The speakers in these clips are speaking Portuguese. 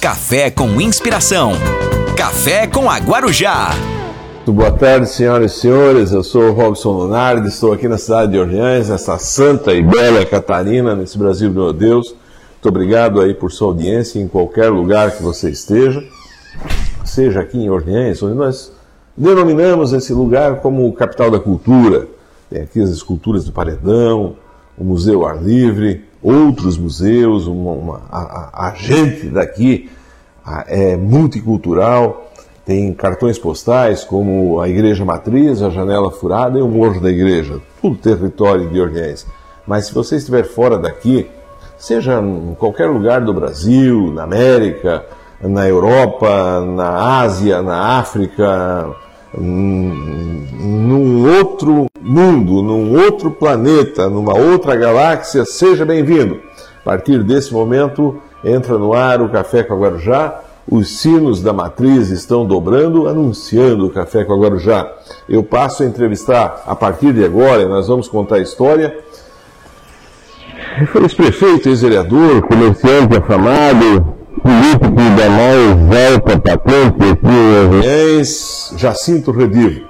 Café com inspiração. Café com a Guarujá. Boa tarde, senhoras e senhores. Eu sou o Robson Lunardi, estou aqui na cidade de Orleans, nessa santa e bela Catarina, nesse Brasil, meu Deus. Muito obrigado aí por sua audiência em qualquer lugar que você esteja, seja aqui em Orleans, onde nós denominamos esse lugar como capital da cultura. Tem aqui as esculturas do Paredão, o Museu Ar Livre, outros museus, uma, uma a, a, gente daqui é multicultural, tem cartões postais como a Igreja Matriz, a Janela Furada e o Morro da Igreja, tudo território de Orleans. Mas se você estiver fora daqui, seja em qualquer lugar do Brasil, na América, na Europa, na Ásia, na África, num outro mundo, num outro planeta, numa outra galáxia, seja bem-vindo. A partir desse momento, entra no ar o Café com a Guarujá. Os sinos da matriz estão dobrando, anunciando o Café com a Guarujá. Eu passo a entrevistar a partir de agora, nós vamos contar a história. Ex-prefeito, ex-vereador, comerciante afamado, político da mais alta patente aqui em Jacinto Redivo.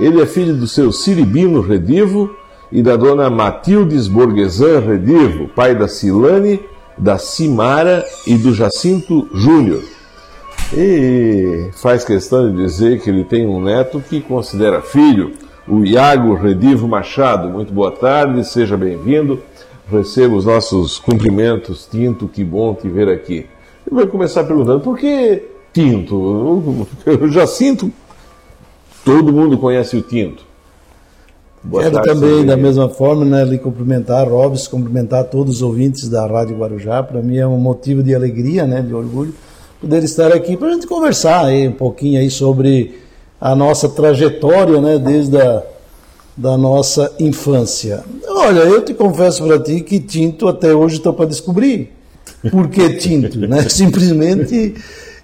Ele é filho do seu Ciribino Redivo e da dona Matildes Borguesan Redivo, pai da Silane, da Simara e do Jacinto Júnior. E faz questão de dizer que ele tem um neto que considera filho, o Iago Redivo Machado. Muito boa tarde, seja bem-vindo. Receba os nossos cumprimentos, Tinto, que bom te ver aqui vai começar perguntando por que tinto? Eu já sinto. Todo mundo conhece o tinto. Boa Quero tarde, também, da mesma forma, né, lhe cumprimentar, Robes, cumprimentar todos os ouvintes da Rádio Guarujá. Para mim é um motivo de alegria, né, de orgulho, poder estar aqui para a gente conversar aí, um pouquinho aí sobre a nossa trajetória, né, desde a da nossa infância. Olha, eu te confesso para ti que tinto até hoje estou para descobrir. Por que tinto? Né? Simplesmente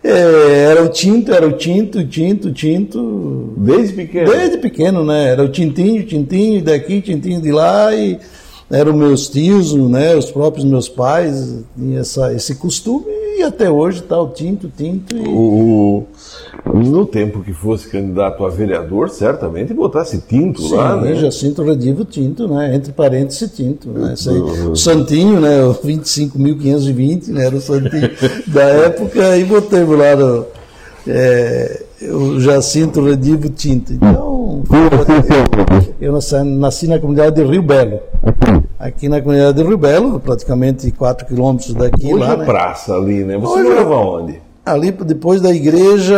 é, era o tinto, era o tinto, tinto, tinto. Desde pequeno? Desde pequeno, né? Era o tintinho, tintinho daqui, tintinho de lá e eram meus tios, né? Os próprios meus pais tinham essa, esse costume e até hoje está o tinto, tinto. E... O, no tempo que fosse candidato a vereador, certamente botasse tinto Sim, lá, né? Jacinto Redivo Tinto, né? Entre parênteses, tinto. Né? Aí, o Santinho, né? O 25.520, né? Era o Santinho da época, e botamos lá no, é, o Jacinto Redivo Tinto. Então, eu nasci, nasci na comunidade de Rio Belo. Aqui na comunidade de Rio Belo, praticamente 4 quilômetros daqui. Hoje lá, é né? praça ali, né? Você Hoje, morava onde? Ali depois da igreja,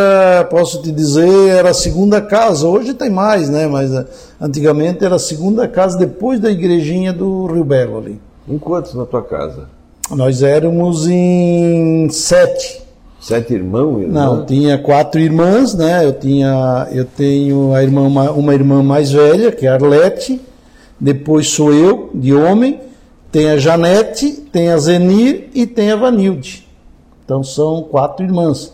posso te dizer, era a segunda casa. Hoje tem mais, né? Mas eh, antigamente era a segunda casa depois da igrejinha do Rio Belo ali. Em quantos na tua casa? Nós éramos em sete. Sete irmãos? Irmã? Não, tinha quatro irmãs, né? Eu tinha, eu tenho a irmã, uma irmã mais velha, que é a Arlete. Depois sou eu, de homem. Tem a Janete, tem a Zenir e tem a Vanilde. Então são quatro irmãs: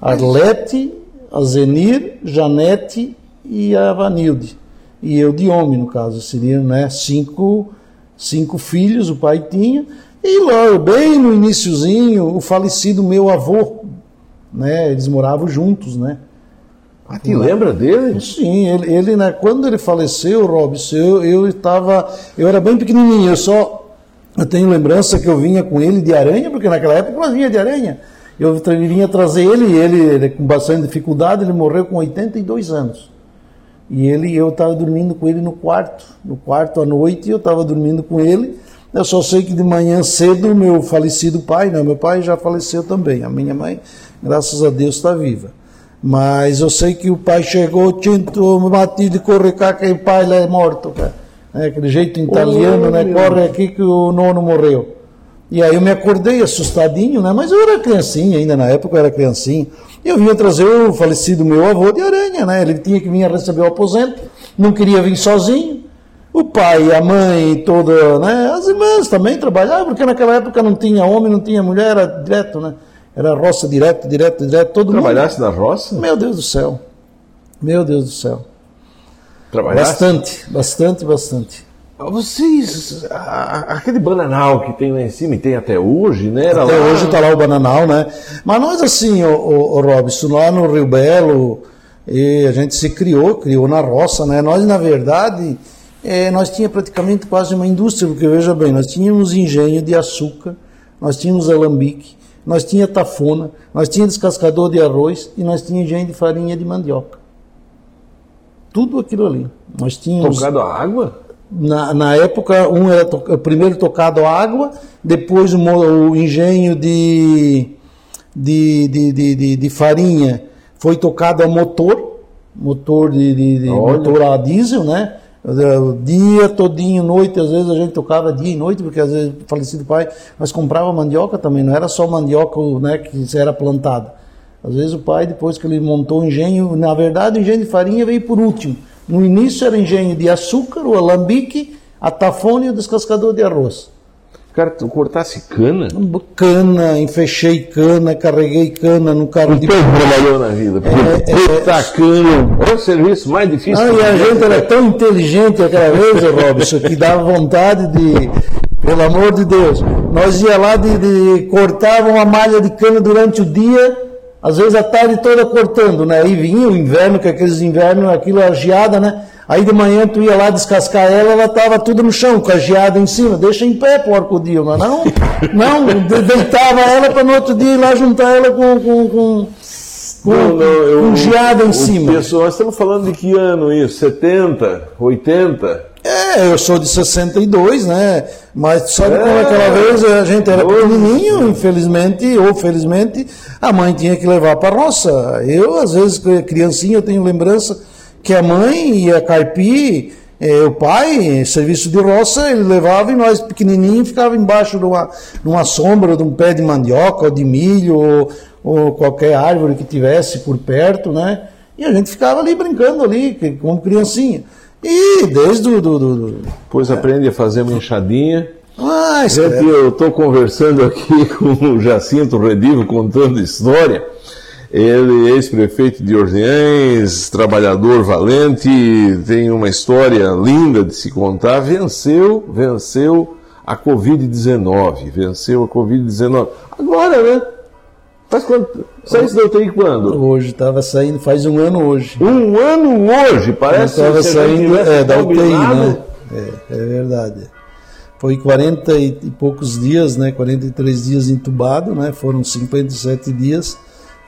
Arlete, a Zenir, Janete e a Vanilde. E eu de homem, no caso, seriam né, cinco, cinco filhos, o pai tinha. E logo, bem no iníciozinho, o falecido meu avô, né, eles moravam juntos, né? Ah, te lembra dele? Sim, ele, ele né, quando ele faleceu, Robson, eu, eu estava, eu era bem pequenininho, eu só eu tenho lembrança que eu vinha com ele de aranha, porque naquela época nós vinha de aranha. Eu vinha trazer ele, e ele, ele, com bastante dificuldade, ele morreu com 82 anos. E ele, eu estava dormindo com ele no quarto, no quarto à noite, eu estava dormindo com ele. Eu só sei que de manhã cedo, meu falecido pai, né, meu pai já faleceu também. A minha mãe, graças a Deus, está viva. Mas eu sei que o pai chegou, tinto, Matilde, corre cá, que o pai lá é morto, cara. Né, aquele jeito italiano, né, corre aqui que o nono morreu. E aí eu me acordei assustadinho, né, mas eu era criancinha ainda, na época eu era criancinha. E eu vinha trazer o falecido meu avô de Aranha, né, ele tinha que vir receber o aposento, não queria vir sozinho. O pai, a mãe, toda, né, as irmãs também trabalhavam, porque naquela época não tinha homem, não tinha mulher, era direto, né, era roça direto, direto, direto, todo Trabalhasse mundo. na roça? Meu Deus do céu, meu Deus do céu. Trabalhasse? Bastante, bastante, bastante. Vocês, a- aquele bananal que tem lá em cima e tem até hoje, né? Era Até lá- hoje está lá o bananal, né? Mas nós, assim, o, o, Robson, lá no Rio Belo, e a gente se criou, criou na roça, né? Nós, na verdade, eh, nós tínhamos praticamente quase uma indústria, porque veja bem, nós tínhamos engenho de açúcar, nós tínhamos alambique, nós tínhamos tafona, nós tínhamos descascador de arroz e nós tínhamos engenho de farinha de mandioca. Tudo aquilo ali. Nós tínhamos Tocado a água? na, na época, um era to- primeiro tocado a água, depois o, engenho de, de, de, de, de- farinha foi tocado a motor, motor de, de- de- motor a diesel, né? Dia todinho, noite, às vezes a gente tocava dia e noite, porque às vezes o falecido pai, nós comprava mandioca também, não era só mandioca né, que era plantada. Às vezes o pai, depois que ele montou o engenho, na verdade o engenho de farinha veio por último. No início era engenho de açúcar, o alambique, a tafona e o descascador de arroz. Cara, tu cortasse cana? Cana, enfechei cana, carreguei cana no carro de Quem trabalhou na vida? É, é, Cortar cana é o serviço mais difícil. Ah, e a gente era tão inteligente aquela vez, Robson, que dava vontade de, pelo amor de Deus, nós ia lá de, de cortava uma malha de cana durante o dia, às vezes a tarde toda cortando, né? Aí vinha o inverno, que aqueles invernos, aquilo a geada, né? Aí de manhã tu ia lá descascar ela, ela tava tudo no chão, com a geada em cima. Deixa em pé, porco dia, mas não, não, de- deitava ela para no outro dia ir lá juntar ela com, com, com, com, Não, não, eu- com geada em cima. Pessoal, nós estamos falando de que ano isso? 70? 80? É, eu sou de 62, né? Mas sabe É. como aquela vez a gente era pequenininho, infelizmente, ou felizmente, a mãe tinha que levar para roça. Eu, às vezes, criancinha, eu tenho lembrança que a mãe ia carpir, eh, o pai, serviço de roça, ele levava e nós pequenininhos ficava embaixo de uma, de uma sombra de um pé de mandioca ou de milho ou, ou qualquer árvore que tivesse por perto, né? E a gente ficava ali brincando ali, como criancinha. E desde o do, do, do, Depois aprende a fazer uma enxadinha. ah, Gente, eu estou conversando aqui com o Jacinto Redivo, contando história. Ele é ex-prefeito de Orleans, trabalhador valente, tem uma história linda de se contar. Venceu, venceu a Covid-19. Venceu a Covid-19. Agora, né? Faz quanto? Saísse da UTI quando? hoje estava saindo, faz um ano hoje. Um ano hoje, parece Estava se a gente saindo é, da UTI, né? É, é verdade. Foi 40 e, e poucos dias, né? 43 dias entubado, né? Foram 57 dias.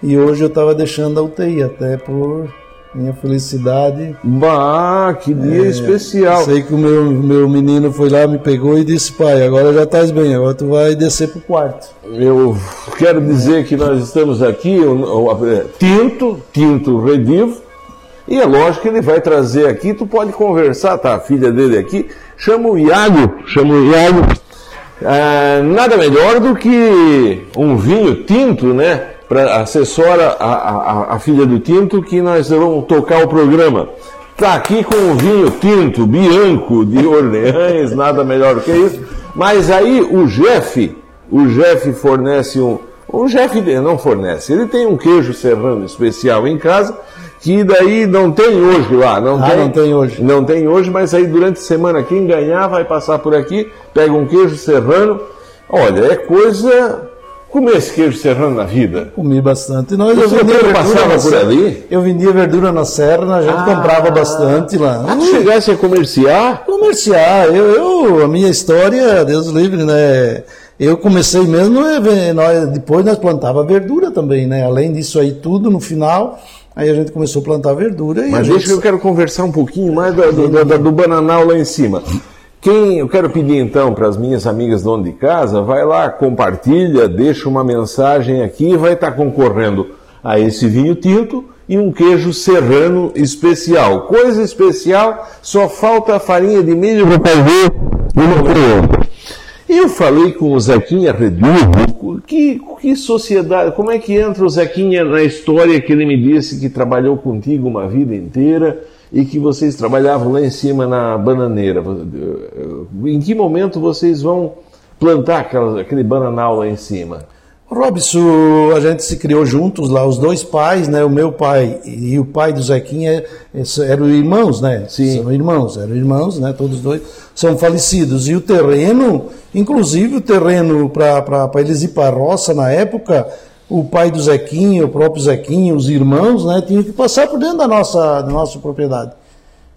E hoje eu estava deixando a UTI, até por minha felicidade. Bah, que dia especial. Sei que o meu, meu menino foi lá, me pegou e disse, pai, agora já estás bem, agora tu vai descer pro quarto. Eu quero dizer que nós estamos aqui, o, o- é, Tinto, Tinto Redivo, e é lógico que ele vai trazer aqui, tu pode conversar, tá? A filha dele aqui, chama o Iago, chama o Iago. Ah, nada melhor do que um vinho tinto, né? Para assessora a, a, a filha do Tinto, que nós vamos tocar o programa. Tá aqui com o vinho tinto, Bianco, de Orleans, nada melhor do que isso. Mas aí o Jeff, o Jeff fornece um. O Jeff não fornece, ele tem um queijo serrano especial em casa, que daí não tem hoje lá. Não Ah, tem, não tem hoje. Não tem hoje, mas aí durante a semana quem ganhar vai passar por aqui, pega um queijo serrano. Olha, é coisa. Comer esse queijo serrano na vida. Comi bastante. Nós, eu vendia verdura passava na por serra. ali? Eu vendia verdura na serra, a gente comprava bastante lá. Ah, tu chegasse a comerciar? Comerciar, eu, eu- a minha história, Deus livre, né? Eu comecei mesmo, ve- nós, depois nós plantava verdura também, né? Além disso aí tudo, no final, aí a gente começou a plantar verdura e Mas gente- deixa que eu quero conversar um pouquinho mais do, do, do- do bananal lá em cima. Quem, eu quero pedir então para as minhas amigas donas de casa, vai lá, compartilha, deixa uma mensagem aqui vai estar concorrendo a esse vinho tinto e um queijo serrano especial. Coisa especial, só falta a farinha de milho para fazer uma outra. Eu falei com o Zequinha Reduvo, que, que sociedade, como é que entra o Zequinha na história que ele me disse que trabalhou contigo uma vida inteira e que vocês trabalhavam lá em cima na bananeira? Em que momento vocês vão plantar aquela, aquele bananal lá em cima? Robson, a gente se criou juntos lá, os dois pais, né? O meu pai e o pai do Zequinha eram irmãos, né? Sim. São irmãos, eram irmãos, né? Todos dois são falecidos. E o terreno, inclusive o terreno para eles ir para a roça na época, o pai do Zequinha, o próprio Zequinha, os irmãos, né? Tinham que passar por dentro da nossa, da nossa propriedade.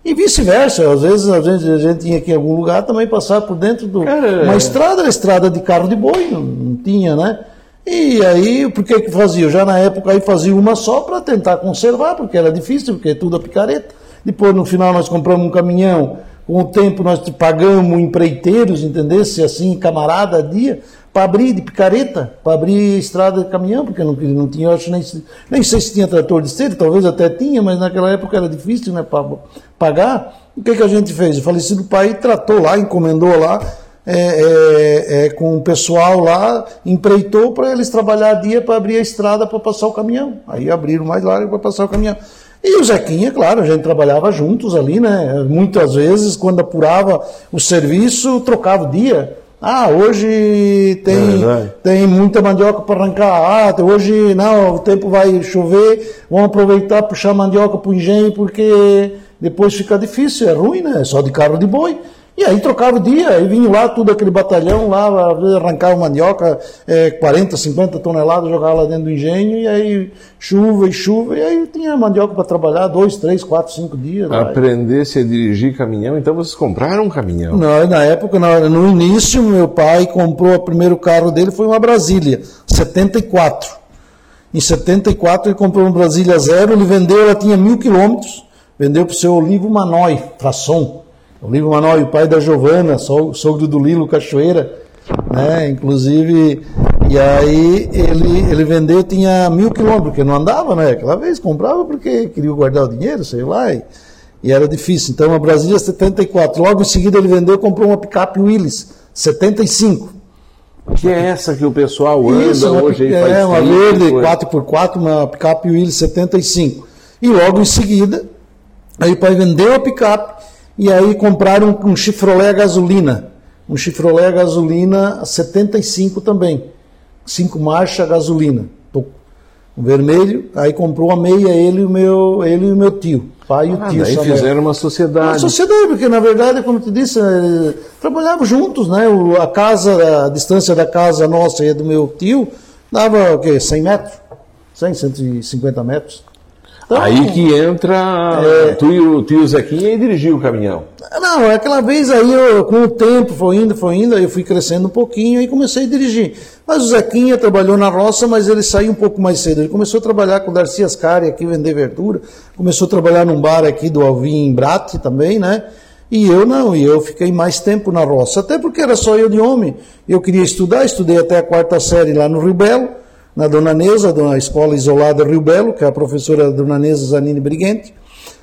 E vice-versa, às vezes a gente, a gente tinha que em algum lugar também passar por dentro do. Cara, uma estrada era estrada de carro de boi, não, não tinha, né? E aí, por que que fazia? Eu já na época aí fazia uma só para tentar conservar, porque era difícil, porque é tudo a picareta. Depois, no final, nós compramos um caminhão. Com o tempo, nós pagamos empreiteiros, entendesse? Assim, camarada a dia, para abrir de picareta, para abrir estrada de caminhão, porque não, não tinha, acho nem, nem sei se tinha trator de esteira, talvez até tinha, mas naquela época era difícil, né, para pagar. O que que a gente fez? O falecido pai tratou lá, encomendou lá, é, é, é, com o pessoal lá, empreitou para eles trabalhar dia para abrir a estrada para passar o caminhão. Aí abriram mais largo para passar o caminhão. E o Zequinha, claro, a gente trabalhava juntos ali, né? Muitas vezes, quando apurava o serviço, trocava o dia. Ah, hoje tem, É tem muita mandioca para arrancar. Ah, hoje não, o tempo vai chover, vamos aproveitar puxar mandioca para o engenho porque depois fica difícil, é ruim, né? É só de carro de boi. E aí trocava o dia, aí vinha lá tudo aquele batalhão lá, arrancava mandioca, é, 40, 50 toneladas, jogava lá dentro do engenho, e aí chuva e chuva, e aí tinha mandioca para trabalhar dois, três, quatro, cinco dias. Aprendesse a dirigir caminhão, então vocês compraram um caminhão. Não, na época, no início, meu pai comprou o primeiro carro dele, foi uma Brasília, 74. Em 74 ele comprou uma Brasília zero, ele vendeu, ela tinha mil quilômetros, vendeu para o seu Olivo Manói, Frasson. Olivo Manói, o pai da Giovana, so- sogro do Lilo Cachoeira, né? Inclusive, e aí ele, ele vendeu, tinha mil quilômetros, porque não andava, né? Aquela vez comprava porque queria guardar o dinheiro, sei lá, e, e era difícil. Então, a Brasília 74. Logo em seguida ele vendeu, comprou uma picape Willys, 75. Que é essa que o pessoal anda Isso, hoje aí pica- faz é, uma verde coisa. 4x4, uma picape Willys 75. E logo em seguida, aí o pai vendeu a picape e aí compraram um, um Chevrolet gasolina. Um Chevrolet a gasolina 75 também. Cinco marcha gasolina. Um vermelho, aí comprou a meia ele e o meu, ele e o meu tio. Pai e o Ah, tio. Samuel. fizeram uma sociedade. sociedade, porque na verdade, como te disse, eh, trabalhavam juntos, né? A casa, a distância da casa nossa e do meu tio dava o quê? 100 metros? 100, 150 metros. Então, Aí que entra tu e o tio Zequinha e dirigiu o caminhão. Não, é aquela vez aí, eu, com o tempo, foi indo, foi indo, aí eu fui crescendo um pouquinho e comecei a dirigir. Mas o Zequinha trabalhou na roça, mas ele saiu um pouco mais cedo. Ele começou a trabalhar com o Darcy Ascari aqui, vender verdura. Começou a trabalhar num bar aqui do Alvim em Brate também, né? E eu não, e eu fiquei mais tempo na roça. Até porque era só eu de homem. Eu queria estudar, estudei até a quarta série lá no Rio Belo, na Dona Neza, na escola isolada Rio Belo, que é a professora Dona Neza Zanini Briguente.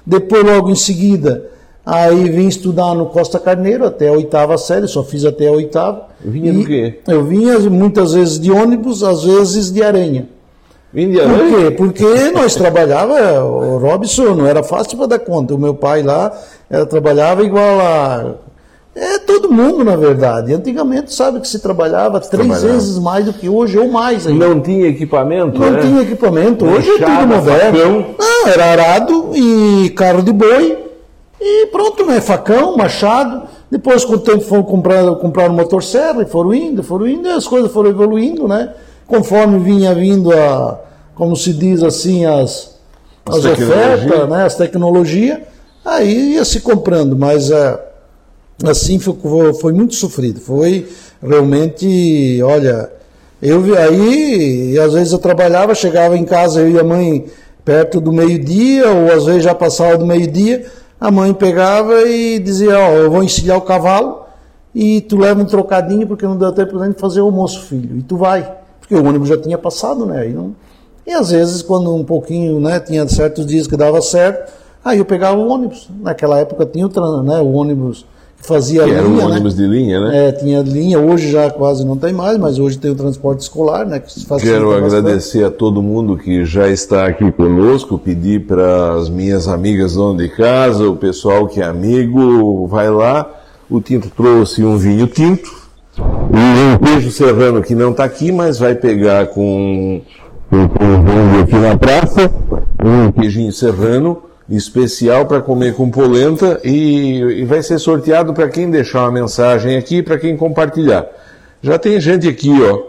Depois, logo em seguida, aí vim estudar no Costa Carneiro até a oitava série, só fiz até a oitava. Vinha do quê? Eu vinha muitas vezes de ônibus, às vezes de aranha. Vim de Por aranha? quê? Porque nós trabalhava, o Robson, não era fácil para dar conta. O meu pai lá trabalhava igual a. É todo mundo, na verdade. Antigamente, sabe que se trabalhava três Trabalhava. vezes mais do que hoje, ou mais ainda. Não tinha equipamento, Não né? tinha equipamento, hoje é tudo moderno. facão. Não, era arado e carro de boi e pronto, né? Facão, machado. Depois, com o tempo, foram comprar, comprar motosserra e foram indo, foram indo, e as coisas foram evoluindo, né? Conforme vinha vindo a, como se diz assim, as, As as, ofertas, né? As tecnologias, aí ia se comprando, mas é, assim foi, foi muito sofrido. Foi realmente, olha, eu aí, e às vezes eu trabalhava, chegava em casa, eu e a mãe perto do meio-dia, ou às vezes já passava do meio-dia, a mãe pegava e dizia, ó, eu vou encilhar o cavalo e tu leva um trocadinho porque não deu tempo nem de fazer o almoço, filho. E tu vai, porque o ônibus já tinha passado, né? Aí não... E às vezes, quando um pouquinho, né, tinha certos dias que dava certo, aí eu pegava o ônibus. Naquela época tinha o, né, o ônibus fazia Que linha, era um né? ônibus de linha, né? É, tinha linha, hoje já quase não tem mais, mas hoje tem o transporte escolar, né? Que Quero agradecer a todo mundo que já está aqui conosco, pedir para as minhas amigas donas de casa, o pessoal que é amigo, vai lá. O Tinto trouxe um vinho tinto, E um queijo serrano que não está aqui, mas vai pegar com o aqui na praça, um queijinho serrano especial para comer com polenta e, e vai ser sorteado para quem deixar uma mensagem aqui, para quem compartilhar. Já tem gente aqui, ó,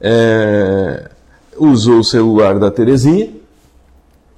é, usou o celular da Terezinha,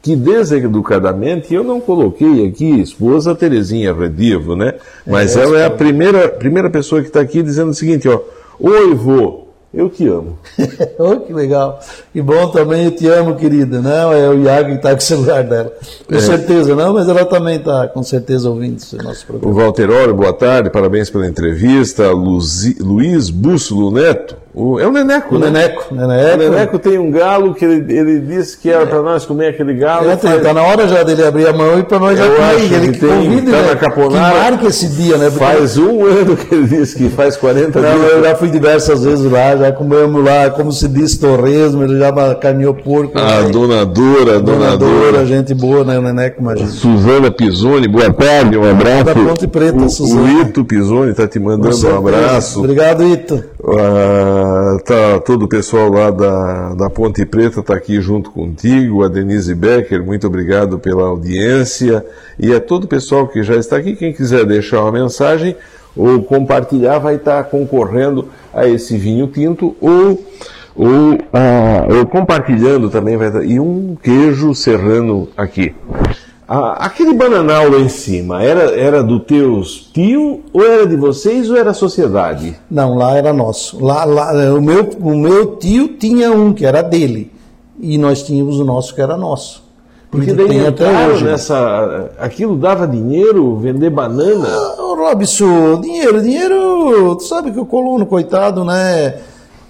que deseducadamente eu não coloquei aqui esposa Terezinha Redivo, né? Mas é, ela é a primeira, primeira pessoa que está aqui dizendo o seguinte, ó, Oi, vô, eu te amo. oh, que legal. E bom também, eu te amo, querida. Não, é o Iago que está com o celular dela. Com é. certeza, não, mas ela também está com certeza ouvindo esse nosso programa. O Walter Oro, boa tarde, parabéns pela entrevista. Luzi, Luiz Bússolo Neto, o, é o Neneco, o né? Neneco, Neneco. O Neneco tem um galo que ele, ele disse que era para nós comer aquele galo. Está faz... Tá na hora já dele abrir a mão e para nós já comer. Ele que, tem, convida, tá né? na caponara, que marca esse dia, né? Porque... Faz um ano que ele disse que faz 40 Não, dias. Eu já fui diversas vezes lá, já comemos lá, como se diz, torresmo, ele já caminhou porco. A né? dona Dora, dona Dora. gente boa, né? O Neneco, imagina. Suzana Pisoni, boa tarde, um abraço. Da Ponte Preta, o, Suzana. O Ito Pisoni está te mandando um abraço. Obrigado, Ito. Uh, tá todo o pessoal lá da, da Ponte Preta está aqui junto contigo, a Denise Becker, muito obrigado pela audiência, e a todo o pessoal que já está aqui, quem quiser deixar uma mensagem ou compartilhar, vai estar tá concorrendo a esse vinho tinto, ou, ou, uh, ou compartilhando também, vai tá, e um queijo serrano aqui. Aquele bananal lá em cima, era, era do teus tio, ou era de vocês, ou era sociedade? Não, lá era nosso. Lá, lá, o, meu, o meu tio tinha um que era dele, e nós tínhamos o nosso que era nosso. Porque daí tem até hoje. nessa. Aquilo dava dinheiro, vender banana? Ah, Robson, dinheiro, dinheiro. Tu sabe que o colono, coitado, né?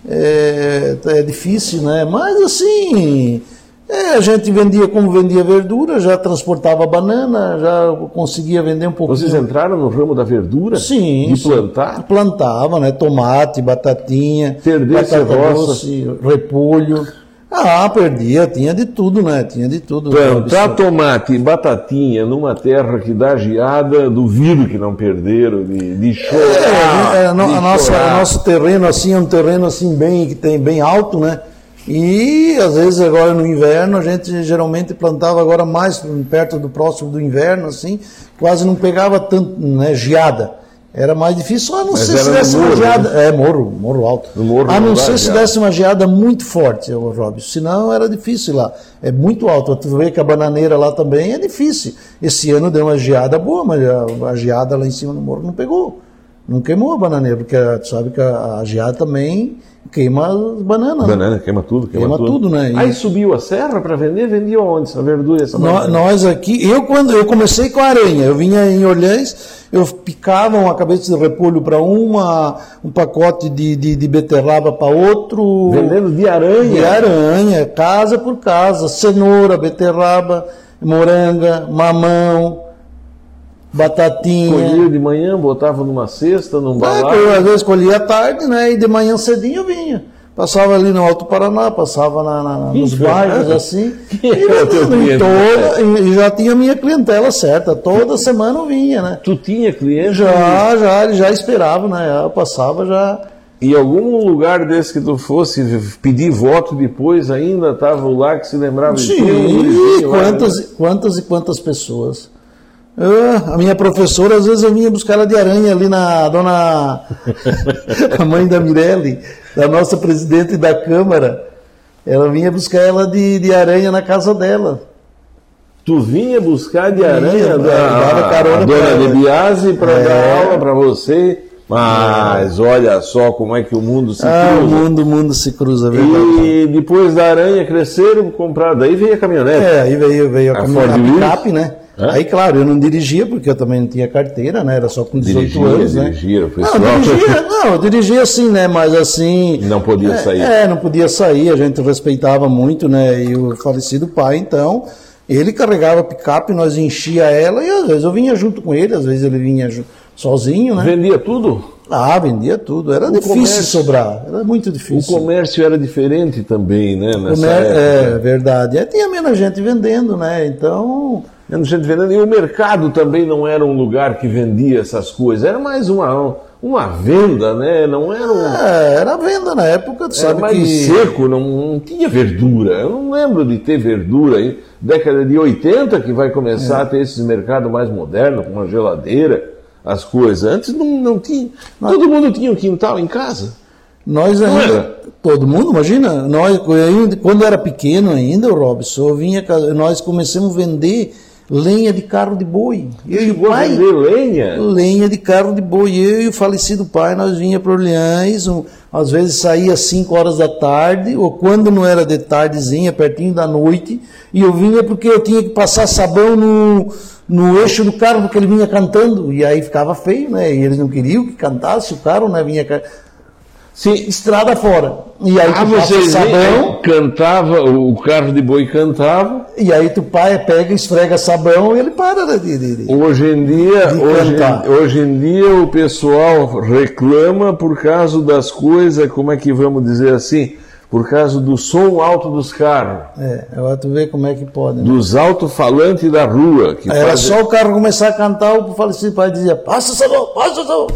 É, é difícil, né? Mas assim é, a gente vendia como vendia verdura, já transportava banana, já conseguia vender um pouquinho. Vocês entraram no ramo da verdura? Sim. De plantar? Plantava, né? Tomate, batatinha, Perdesse batata doce, repolho. Ah, perdia, tinha de tudo, né? Tinha de tudo. Plantar tomate e batatinha numa terra que dá geada, duvido que não perderam, de, de chorar. É, é, a, a nossa, nosso terreno assim é um terreno assim bem que tem bem alto, né? E às vezes agora no inverno a gente geralmente plantava agora mais perto do próximo do inverno, assim, quase não pegava tanto né, geada. Era mais difícil, a não ser se desse uma geada. Né? É, morro, morro alto. No morro a não ser se desse uma geada muito forte, Robson. Senão era difícil lá. É muito alto. Tu vê que a bananeira lá também é difícil. Esse ano deu uma geada boa, mas a, a geada lá em cima no morro não pegou. Não queimou a bananeira, porque tu sabe que a, a geada também queima as bananas. Né? Banana, queima tudo, queima, queima tudo. tudo. né? E... Aí subiu a serra para vender, vendia onde essa verdura essa banana? Nós aqui, eu quando eu comecei com a aranha, eu vinha em Orleans, eu picava uma cabeça de repolho para uma, um pacote de, de, de beterraba para outro. Vendendo de aranha? De aranha, casa por casa, cenoura, beterraba, moranga, mamão, batatinha. Colhia de manhã, botava numa cesta, num balão. É, às vezes colhia à tarde, né? E de manhã cedinho eu vinha. Passava ali no Alto Paraná, passava na, na, nos bairros assim. Quem e? Toda, e já tinha minha clientela certa. Toda semana eu vinha, né? Tu tinha cliente? Já, já, ele já esperava, né? Eu passava já. E algum lugar desse que tu fosse pedir voto depois ainda estava lá que se lembrava Sim, de ti, quantas, lá, né? quantas e quantas pessoas. Ah, a minha professora, às vezes eu vinha buscar ela de aranha ali na dona. a mãe da Mirelle, da nossa presidente da Câmara. Ela vinha buscar ela de, de aranha na casa dela. Tu vinha buscar de aranha vinha, da, dava carona a dona de Biase para é. dar aula para você. Mas é. olha só como é que o mundo se ah, cruza. O mundo, o mundo se cruza, verdade. E depois da aranha cresceram, compraram. Daí veio a caminhonete. É, aí veio, veio a, a caminhonete, a picape, né? Aí, claro, eu não dirigia, porque eu também não tinha carteira, né? Era só com 18 dirigia, anos, né? Dirigia, não, dirigia, não, eu dirigia assim, né? Mas assim... Não podia é, sair. É, não podia sair, a gente respeitava muito, né? E o falecido pai, então, ele carregava a picape, nós enchia ela e às vezes eu vinha junto com ele, às vezes ele vinha sozinho, né? Vendia tudo? Ah, vendia tudo. Era o difícil comércio, sobrar. Era muito difícil. O comércio era diferente também, né? Nessa época. É, verdade. É, tinha menos gente vendendo, né? Então menos gente vendendo. E o mercado também não era um lugar que vendia essas coisas, era mais uma, uma venda, né? Não era um. É, era venda na época, tu Era sabe mais que. seco, não, não tinha verdura. Eu não lembro de ter verdura aí. Década de 80 que vai começar a ter esses mercados mais modernos, com uma geladeira, as coisas. Antes não, não tinha. Todo mundo tinha um quintal em casa. Nós ainda, todo mundo, imagina, nós, eu, quando era pequeno ainda, o Robson, eu vinha, nós começamos a vender lenha de carro de boi. Eu e o pai, vender lenha. lenha de carro de boi. Eu e o falecido pai, nós vinha para Orleans, um, às vezes saía às 5 horas da tarde, ou quando não era de tardezinha, pertinho da noite, e eu vinha porque eu tinha que passar sabão no, no eixo do carro, porque ele vinha cantando, e aí ficava feio, né? E eles não queriam que cantasse o carro, né? Vinha Sim. estrada fora. E aí Ah, vocês sabão, cantava, o carro de boi cantava. e aí tu pai pega, esfrega sabão e ele para de, de, de- Hoje em dia, hoje, hoje em dia o pessoal reclama por causa das coisas, como é que vamos dizer assim, por causa do som alto dos carros, É, agora tu vê como é que pode. Né? dos alto-falantes da rua. Que Era só o carro começar a cantar, o falecido pai dizia, passa sabão, passa sabão.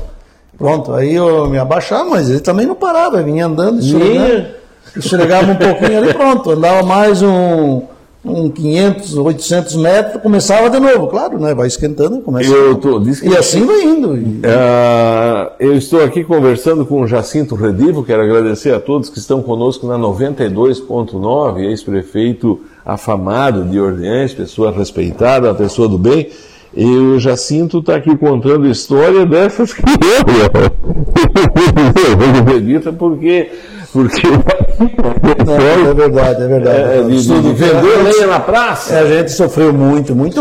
Pronto, aí eu me abaixava, mas ele também não parava, vinha andando, esfregava um pouquinho ali, pronto, andava mais um, um 500, 800 metros, começava de novo, claro, né, vai esquentando, começa Eu tô, diz que E assim vai indo. Ah, eu estou aqui conversando com o Jacinto Redivo, quero agradecer a todos que estão conosco na 92.9, ex-prefeito afamado de Orleans, pessoa respeitada, pessoa do bem. E o Jacinto está aqui contando história dessas que eu não acredita porque porque Não, é verdade, é verdade. é, de, de, de vender lenha na praça. É, a gente sofreu muito, muito.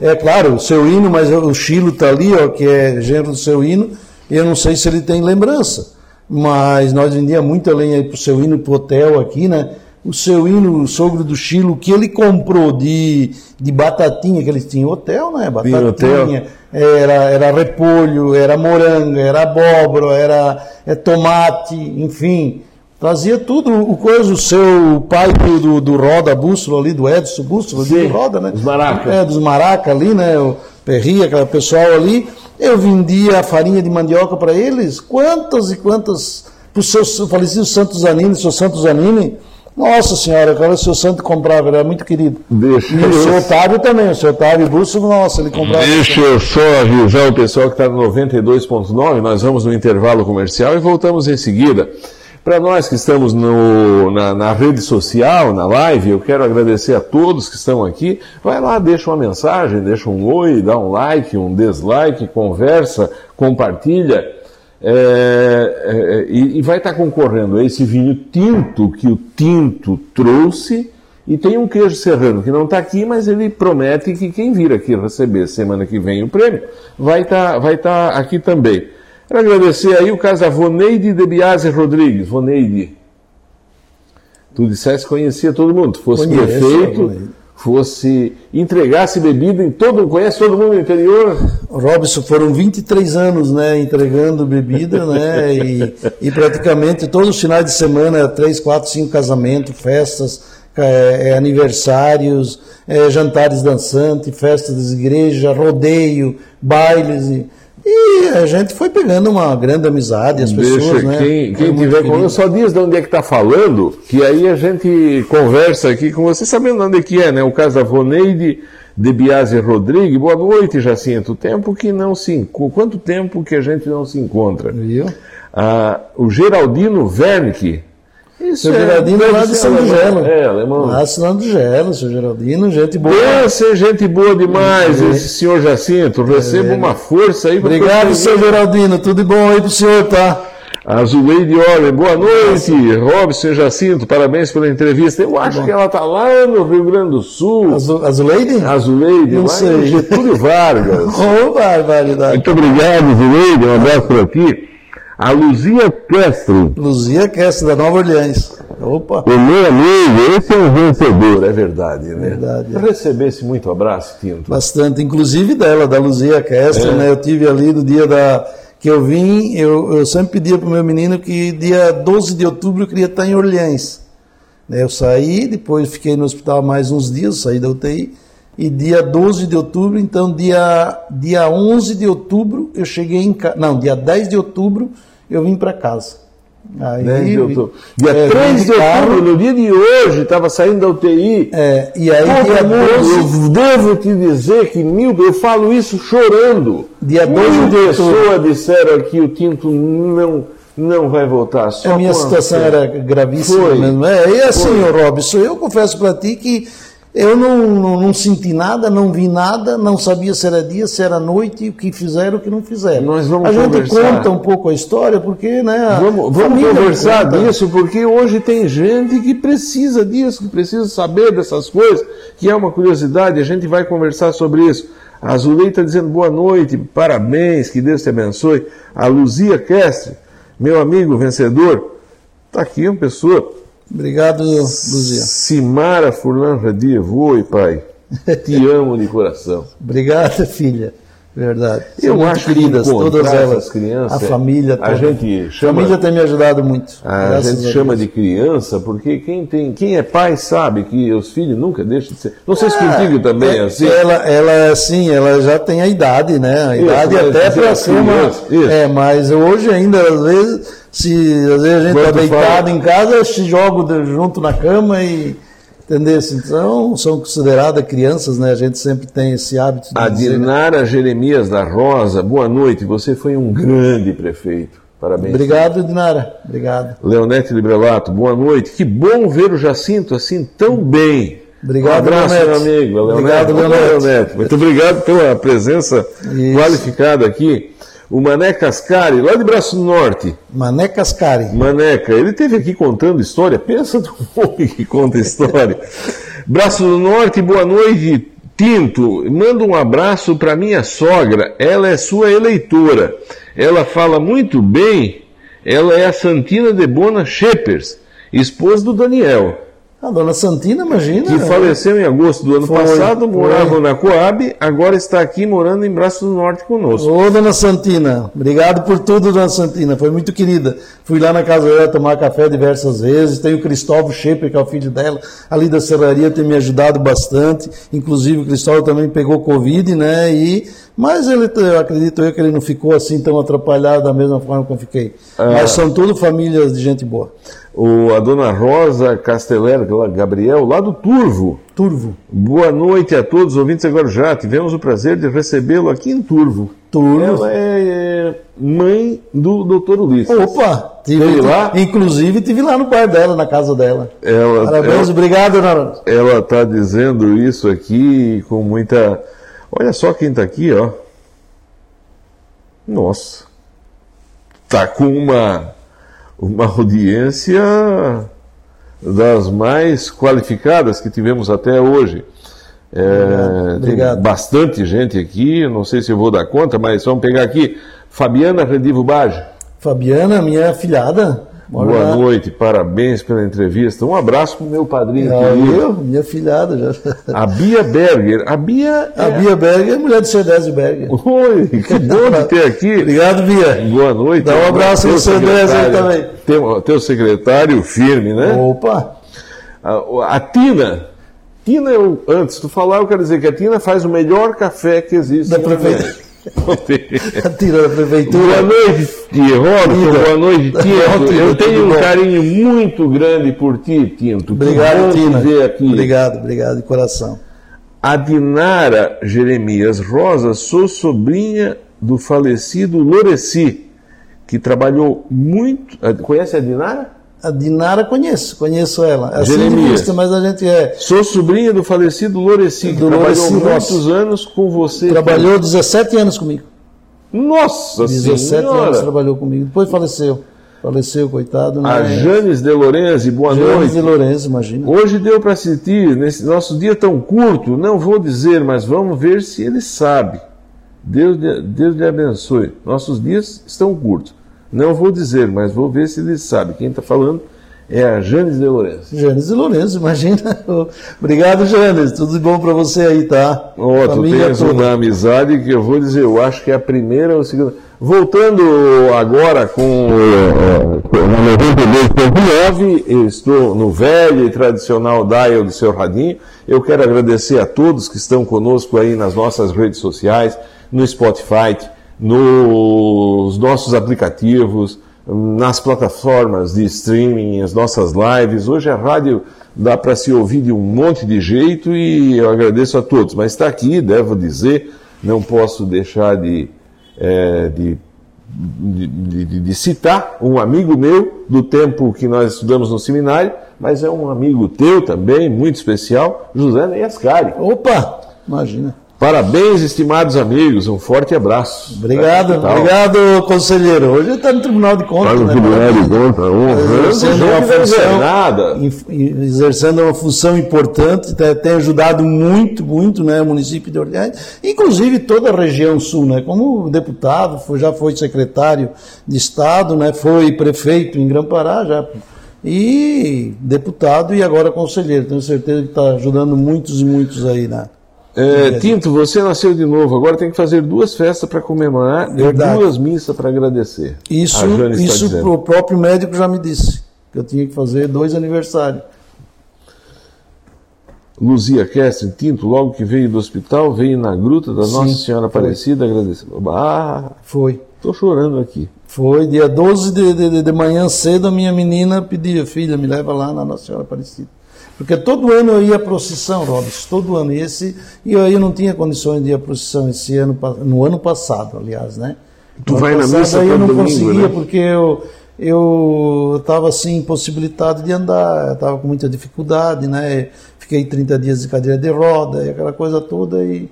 É claro, o seu hino, mas o Chilo está ali, ó, que é gênero do seu hino. Eu não sei se ele tem lembrança, mas nós vendíamos muita lenha para o seu hino, para o hotel aqui, né? O seu hino, o sogro do Chilo, que ele comprou de, de batatinha, que eles tinham hotel, né? Tinha hotel. Batatinha, era, era repolho, era moranga, era abóbora, era é, tomate, enfim. Trazia tudo, o coisa, o seu pai do, do, do Roda Bússola ali, do Edson Bússola, Sim, do Roda, né? os Maraca. É, dos Maraca ali, né? O Perri, aquele pessoal ali. Eu vendia a farinha de mandioca para eles. Quantas e quantas. Para o seu falecido Santos Zanini, seu Santos Zanini. Nossa senhora, agora o seu Santo comprava, era muito querido. Deixa E o eu- seu Otávio também, o seu Otávio Bússola, nossa, ele comprava. Deixa eu só avisar o pessoal que está no 92.9, nós vamos no intervalo comercial e voltamos em seguida. Para nós que estamos no- na, na rede social, na live, eu quero agradecer a todos que estão aqui. Vai lá, deixa uma mensagem, deixa um oi, dá um like, um dislike, conversa, compartilha. É, é, e, e vai estar concorrendo a esse vinho tinto que o Tinto trouxe. E tem um queijo serrano que não está aqui, mas ele promete que quem vir aqui receber semana que vem o prêmio vai estar vai tá aqui também. Quero agradecer aí o caso da Voneide de Biase Rodrigues. Voneide, tu disseste que conhecia todo mundo, tu fosse Conheço, prefeito. Fosse entregasse bebida em todo, conhece todo mundo no interior. Robson, foram 23 anos, né, entregando bebida, né, e, e praticamente todos os finais de semana, três, quatro, cinco casamentos, festas, é, é, aniversários, é, jantares dançantes, festas das igrejas, rodeio, bailes, e, e a gente foi pegando uma grande amizade, as pessoas, Deixa né, quem, quem tiver conosco, só diz de onde é que está falando, que aí a gente conversa aqui com você, sabendo onde é que é, né? O caso da Voneide de Biase Rodrigues. Boa noite, Jacinto. Tempo que não se Quanto tempo que a gente não se encontra? Viu? Ah, o Geraldino Wernicke. Isso Seu Geraldino é lá de São alemão. Gelo. É, alemão. Lá São Gelo, seu Geraldino, gente boa. Deve ser gente boa demais, esse senhor Jacinto. Receba uma força aí. Obrigado, seu Geraldino. Tudo de bom aí pro senhor, tá? A Zuleide Orlen, boa noite, Robson Jacinto, parabéns pela entrevista. Eu acho que ela está lá no Rio Grande do Sul. Azu- Azuleide? A Zuleide, Não sei. Getúlio Vargas. Ô, barbaridade. Muito obrigado, Zuleide, um abraço por aqui. A Luzia Castro, Luzia Kessler, da Nova Orleans. Opa. o meu amigo, esse é um vencedor, é verdade, né? Verdade. Eu recebesse muito abraço, Tinto. Bastante, inclusive dela, da Luzia Kessler, É. né? Eu tive ali no dia da que eu vim, eu, eu sempre pedia pro meu menino que dia 12 de outubro eu queria estar em Orleans. Né, Eu saí, depois fiquei no hospital mais uns dias, saí da UTI. E dia 12 de outubro, então dia, dia 11 de outubro eu cheguei em casa. Não, dia 10 de outubro eu vim para casa. Aí, 10 de outubro. Dia é, 3 de outubro, no dia de hoje, estava saindo da UTI. É, e aí dia 12... Eu devo te dizer que, Milton, eu falo isso chorando. Dia 12 de outubro. pessoas disseram que o Tinto não não vai voltar. Só a minha situação era gravíssima Foi. mesmo. É, e assim, Robson, eu confesso para ti que eu não, não, não, senti nada, não vi nada, não sabia se era dia, se era noite, o que fizeram, o que não fizeram. Nós vamos a gente conversar. conta um pouco a história, porque, né? Vamos, vamos conversar disso, porque hoje tem gente que precisa disso, que precisa saber dessas coisas, que é uma curiosidade, a gente vai conversar sobre isso. A Zulei está dizendo boa noite, parabéns, que Deus te abençoe. A Luzia Kestre, meu amigo vencedor, está aqui uma pessoa Obrigado, Luzia. Simara Furlan Radiev, oi pai, te amo de coração. Obrigado, filha. Verdade. Eu São acho queridas, todas elas. Crianças, a família A gente chama, a família tem me ajudado muito. A gente a chama de criança porque quem, tem, quem é pai sabe que os filhos nunca deixam de ser. Não sei se é, contigo também é, assim. Ela, ela, sim, ela já tem a idade, né? A idade isso, até para ser uma. É, mas hoje ainda, às vezes, se às vezes a gente está deitado fala... em casa, se joga junto na cama e Entendeu? Então, são consideradas crianças, né? A gente sempre tem esse hábito de A dizer, Dinara Jeremias da Rosa, boa noite. Você foi um grande prefeito. Parabéns. Obrigado, Dinara. Obrigado. Leonete Librelato, boa noite. Que bom ver o Jacinto assim tão bem. Obrigado, um abraço, Leonete. meu amigo. Leonete. Obrigado, Leonete. Leonete. Muito obrigado pela presença Isso. qualificada aqui o Mané Cascari, lá de Braço do Norte. Mané Cascari. Maneca, ele teve aqui contando história. Pensa no homem que conta história. Braço do Norte, boa noite. Tinto, manda um abraço para minha sogra. Ela é sua eleitora. Ela fala muito bem. Ela é a Santina de Bona Shepers, esposa do Daniel. A dona Santina, imagina. Que faleceu em agosto do ano Foi, passado, morava foi. na Coab, agora está aqui morando em Braço do Norte conosco. Ô, dona Santina, obrigado por tudo, dona Santina, foi muito querida. Fui lá na casa dela tomar café diversas vezes, tem o Cristóvão Scheper, que é o filho dela, ali da serraria, tem me ajudado bastante. Inclusive, o Cristóvão também pegou Covid, né? E, mas ele, eu acredito eu que ele não ficou assim tão atrapalhado da mesma forma que eu fiquei. Ah. Mas são tudo famílias de gente boa. O, a dona Rosa Casteller, Gabriel, lá do Turvo. Turvo. Boa noite a todos os ouvintes agora já. Tivemos o prazer de recebê-lo aqui em Turvo. Turvo. Ela é mãe do doutor Ulisses. Opa! Tive, Teve lá? Inclusive, tive lá no bar dela, na casa dela. Ela, Parabéns, ela, obrigado, dona Rosa. ela está dizendo isso aqui com muita. Olha só quem está aqui, ó. Nossa. Tá com uma uma audiência das mais qualificadas que tivemos até hoje. É, Obrigado, tem bastante gente aqui, não sei se eu vou dar conta, mas vamos pegar aqui. Fabiana Rendivo Bage. Fabiana, minha filhada. Boa lá. noite, parabéns pela entrevista. Um abraço para o meu padrinho Ah, querido. eu, minha filhada já. A Bia Berger. A Bia. A é- Bia Berger é mulher do Cedésio Berger. Oi, que bom de ter aqui. Obrigado, Bia. Boa noite. Dá um abraço seu Andrés aí também. Teu, teu secretário firme, né? Opa! A, a Tina. Tina, eu, antes de falar, eu quero dizer que a Tina faz o melhor café que existe. Da prefeitura. Nordeste. Não tem. Tira da Boa prefeitura. noite. Tina. Boa noite, Tinto. Eu tenho um carinho muito grande por ti, Tinto. Obrigado, aqui. Obrigado, obrigado de coração. A Dinara Jeremias Rosa, sou sobrinha do falecido Loreci, que trabalhou muito. ah, Conhece a Dinara? A Dinara conheço, conheço ela. É assim Jeremias. vista, mas a gente é. Sou sobrinha do falecido Loreci, que Do trabalhou muitos anos com você. Trabalhou 17 anos comigo. Nossa 17 anos Senhora! trabalhou comigo. Depois faleceu. Faleceu, coitado. A né? Janes de Lorenzi, boa Janes noite. de Lourenço, imagina. Hoje deu para assistir, nesse nosso dia tão curto, não vou dizer, mas vamos ver se ele sabe. Deus, lhe- Deus lhe abençoe. Nossos dias estão curtos. Não vou dizer, mas vou ver se ele sabe. Quem está falando é a Janes de Lourenço. Janes de Lourenço, imagina. Obrigado, Janes. Tudo de bom para você aí, tá? Ó, tu Família tens toda. uma amizade que eu vou dizer, eu acho que é a primeira ou a segunda. Voltando agora com eh, eh, na 92.9, eu estou no velho e tradicional dial do seu radinho. Eu quero agradecer a todos que estão conosco aí nas nossas redes sociais, no Spotify, nos nossos aplicativos, nas plataformas de streaming, as nossas lives. Hoje a rádio dá para se ouvir de um monte de jeito e eu agradeço a todos. Mas está aqui, devo dizer, não posso deixar de, é, de, de, de- de citar um amigo meu do tempo que nós estudamos no seminário, mas é um amigo teu também, muito especial, José Neiascari. Opa! Imagina. Parabéns, estimados amigos, um forte abraço. Obrigado, obrigado, conselheiro. Hoje está no Tribunal de Contas, Para o né? Tribunal de Contas, Exercendo uma função, em- exercendo uma função importante, tem, ajudado muito, muito, né, o município de Orleans, inclusive toda a região sul, né, como deputado, foi- já foi secretário de Estado, né, foi prefeito em Grã-Pará, já, e deputado e agora conselheiro. Tenho certeza que está ajudando muitos e muitos aí, né. É, Tinto, você nasceu de novo, agora tem que fazer duas festas para comemorar e Verdade. duas missas para agradecer. Isso, isso o próprio médico já me disse, que eu tinha que fazer dois aniversários. Luzia Kessler, Tinto, logo que veio do hospital, veio na gruta da Nossa Senhora. Aparecida agradecer. Ah, Foi. tô chorando aqui. Foi dia 12 de, de, de manhã cedo, a minha menina pedia, filha, me leva lá na Nossa Senhora Aparecida. Porque todo ano eu ia à procissão, Robson, todo ano. E, esse, e eu, eu não tinha condições de ir à procissão esse ano, no ano passado, aliás, né? Tu No vai na passado, missa aí eu não domingo, conseguia, né? porque eu eu estava assim, impossibilitado de andar, estava com muita dificuldade, né? Fiquei 30 dias de cadeira de roda e aquela coisa toda. E,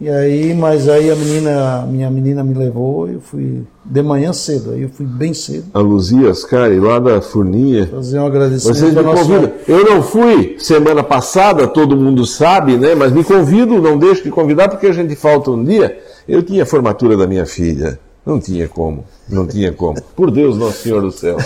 e aí, mas aí a menina, minha menina me levou, eu fui de manhã cedo, aí eu fui bem cedo, A Luzia Ascari, lá da Furninha. fazer um agradecimento Vocês me convidam. Eu não fui semana passada, todo mundo sabe, né? Mas me convido, não deixo de convidar, porque a gente falta um dia. Eu tinha a formatura da minha filha. Não tinha como. Não tinha como. Por Deus, Nosso Senhor do Céu.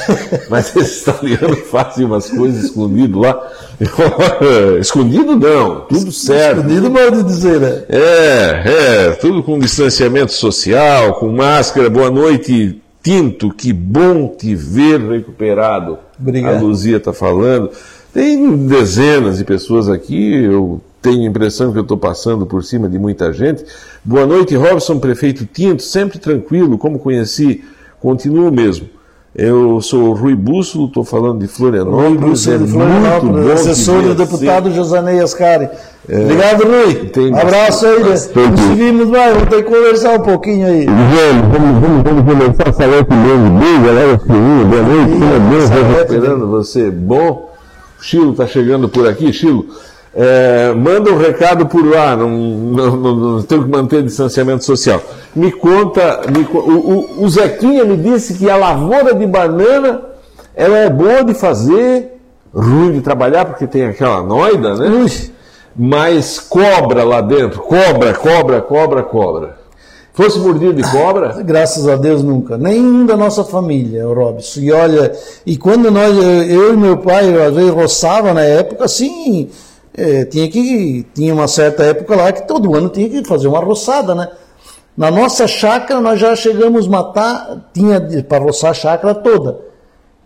Mas esses italianos fazem umas coisas escondido lá. escondido não, tudo certo. Escondido, modo de dizer, né? É, é, tudo com distanciamento social, com máscara. Boa noite, Tinto, que bom te ver recuperado. Obrigado. A Luzia está falando. Tem dezenas de pessoas aqui, eu tenho a impressão que eu estou passando por cima de muita gente. Boa noite, Robson, prefeito Tinto, sempre tranquilo, como conheci, continuo mesmo. Eu sou o Rui Bússolo, estou falando de Florianópolis. Bruce é de muito Florianópolis, bom assessor do deputado Josanei Ascari. Obrigado, Rui. Tem Abraço aí, né? bastante- Nos vimos mais, vamos ter que conversar um pouquinho aí. Vamos, vamos, vamos, vamos começar a falar com o bem, galera fininha, boa noite, tudo bem, Salete, Vai recuperando você, bom? Chilo está chegando por aqui, Chilo. É, manda um recado por lá, não, não, não, não tenho que manter distanciamento social. Me conta, me o, o, o Zequinha me disse que a lavoura de banana ela é boa de fazer, ruim de trabalhar, porque tem aquela noida, né? Ui, Mas cobra lá dentro, cobra, cobra, cobra, cobra. Fosse mordido de cobra, Graças a Deus nunca. Nenhum da nossa família, Robson. E olha, e quando nós, eu e meu pai, às vezes roçava na época, assim, eh, tinha que. Tinha uma certa época lá que todo ano tinha que fazer uma roçada, né? Na nossa chácara nós já chegamos a matar, tinha para roçar a chácara toda.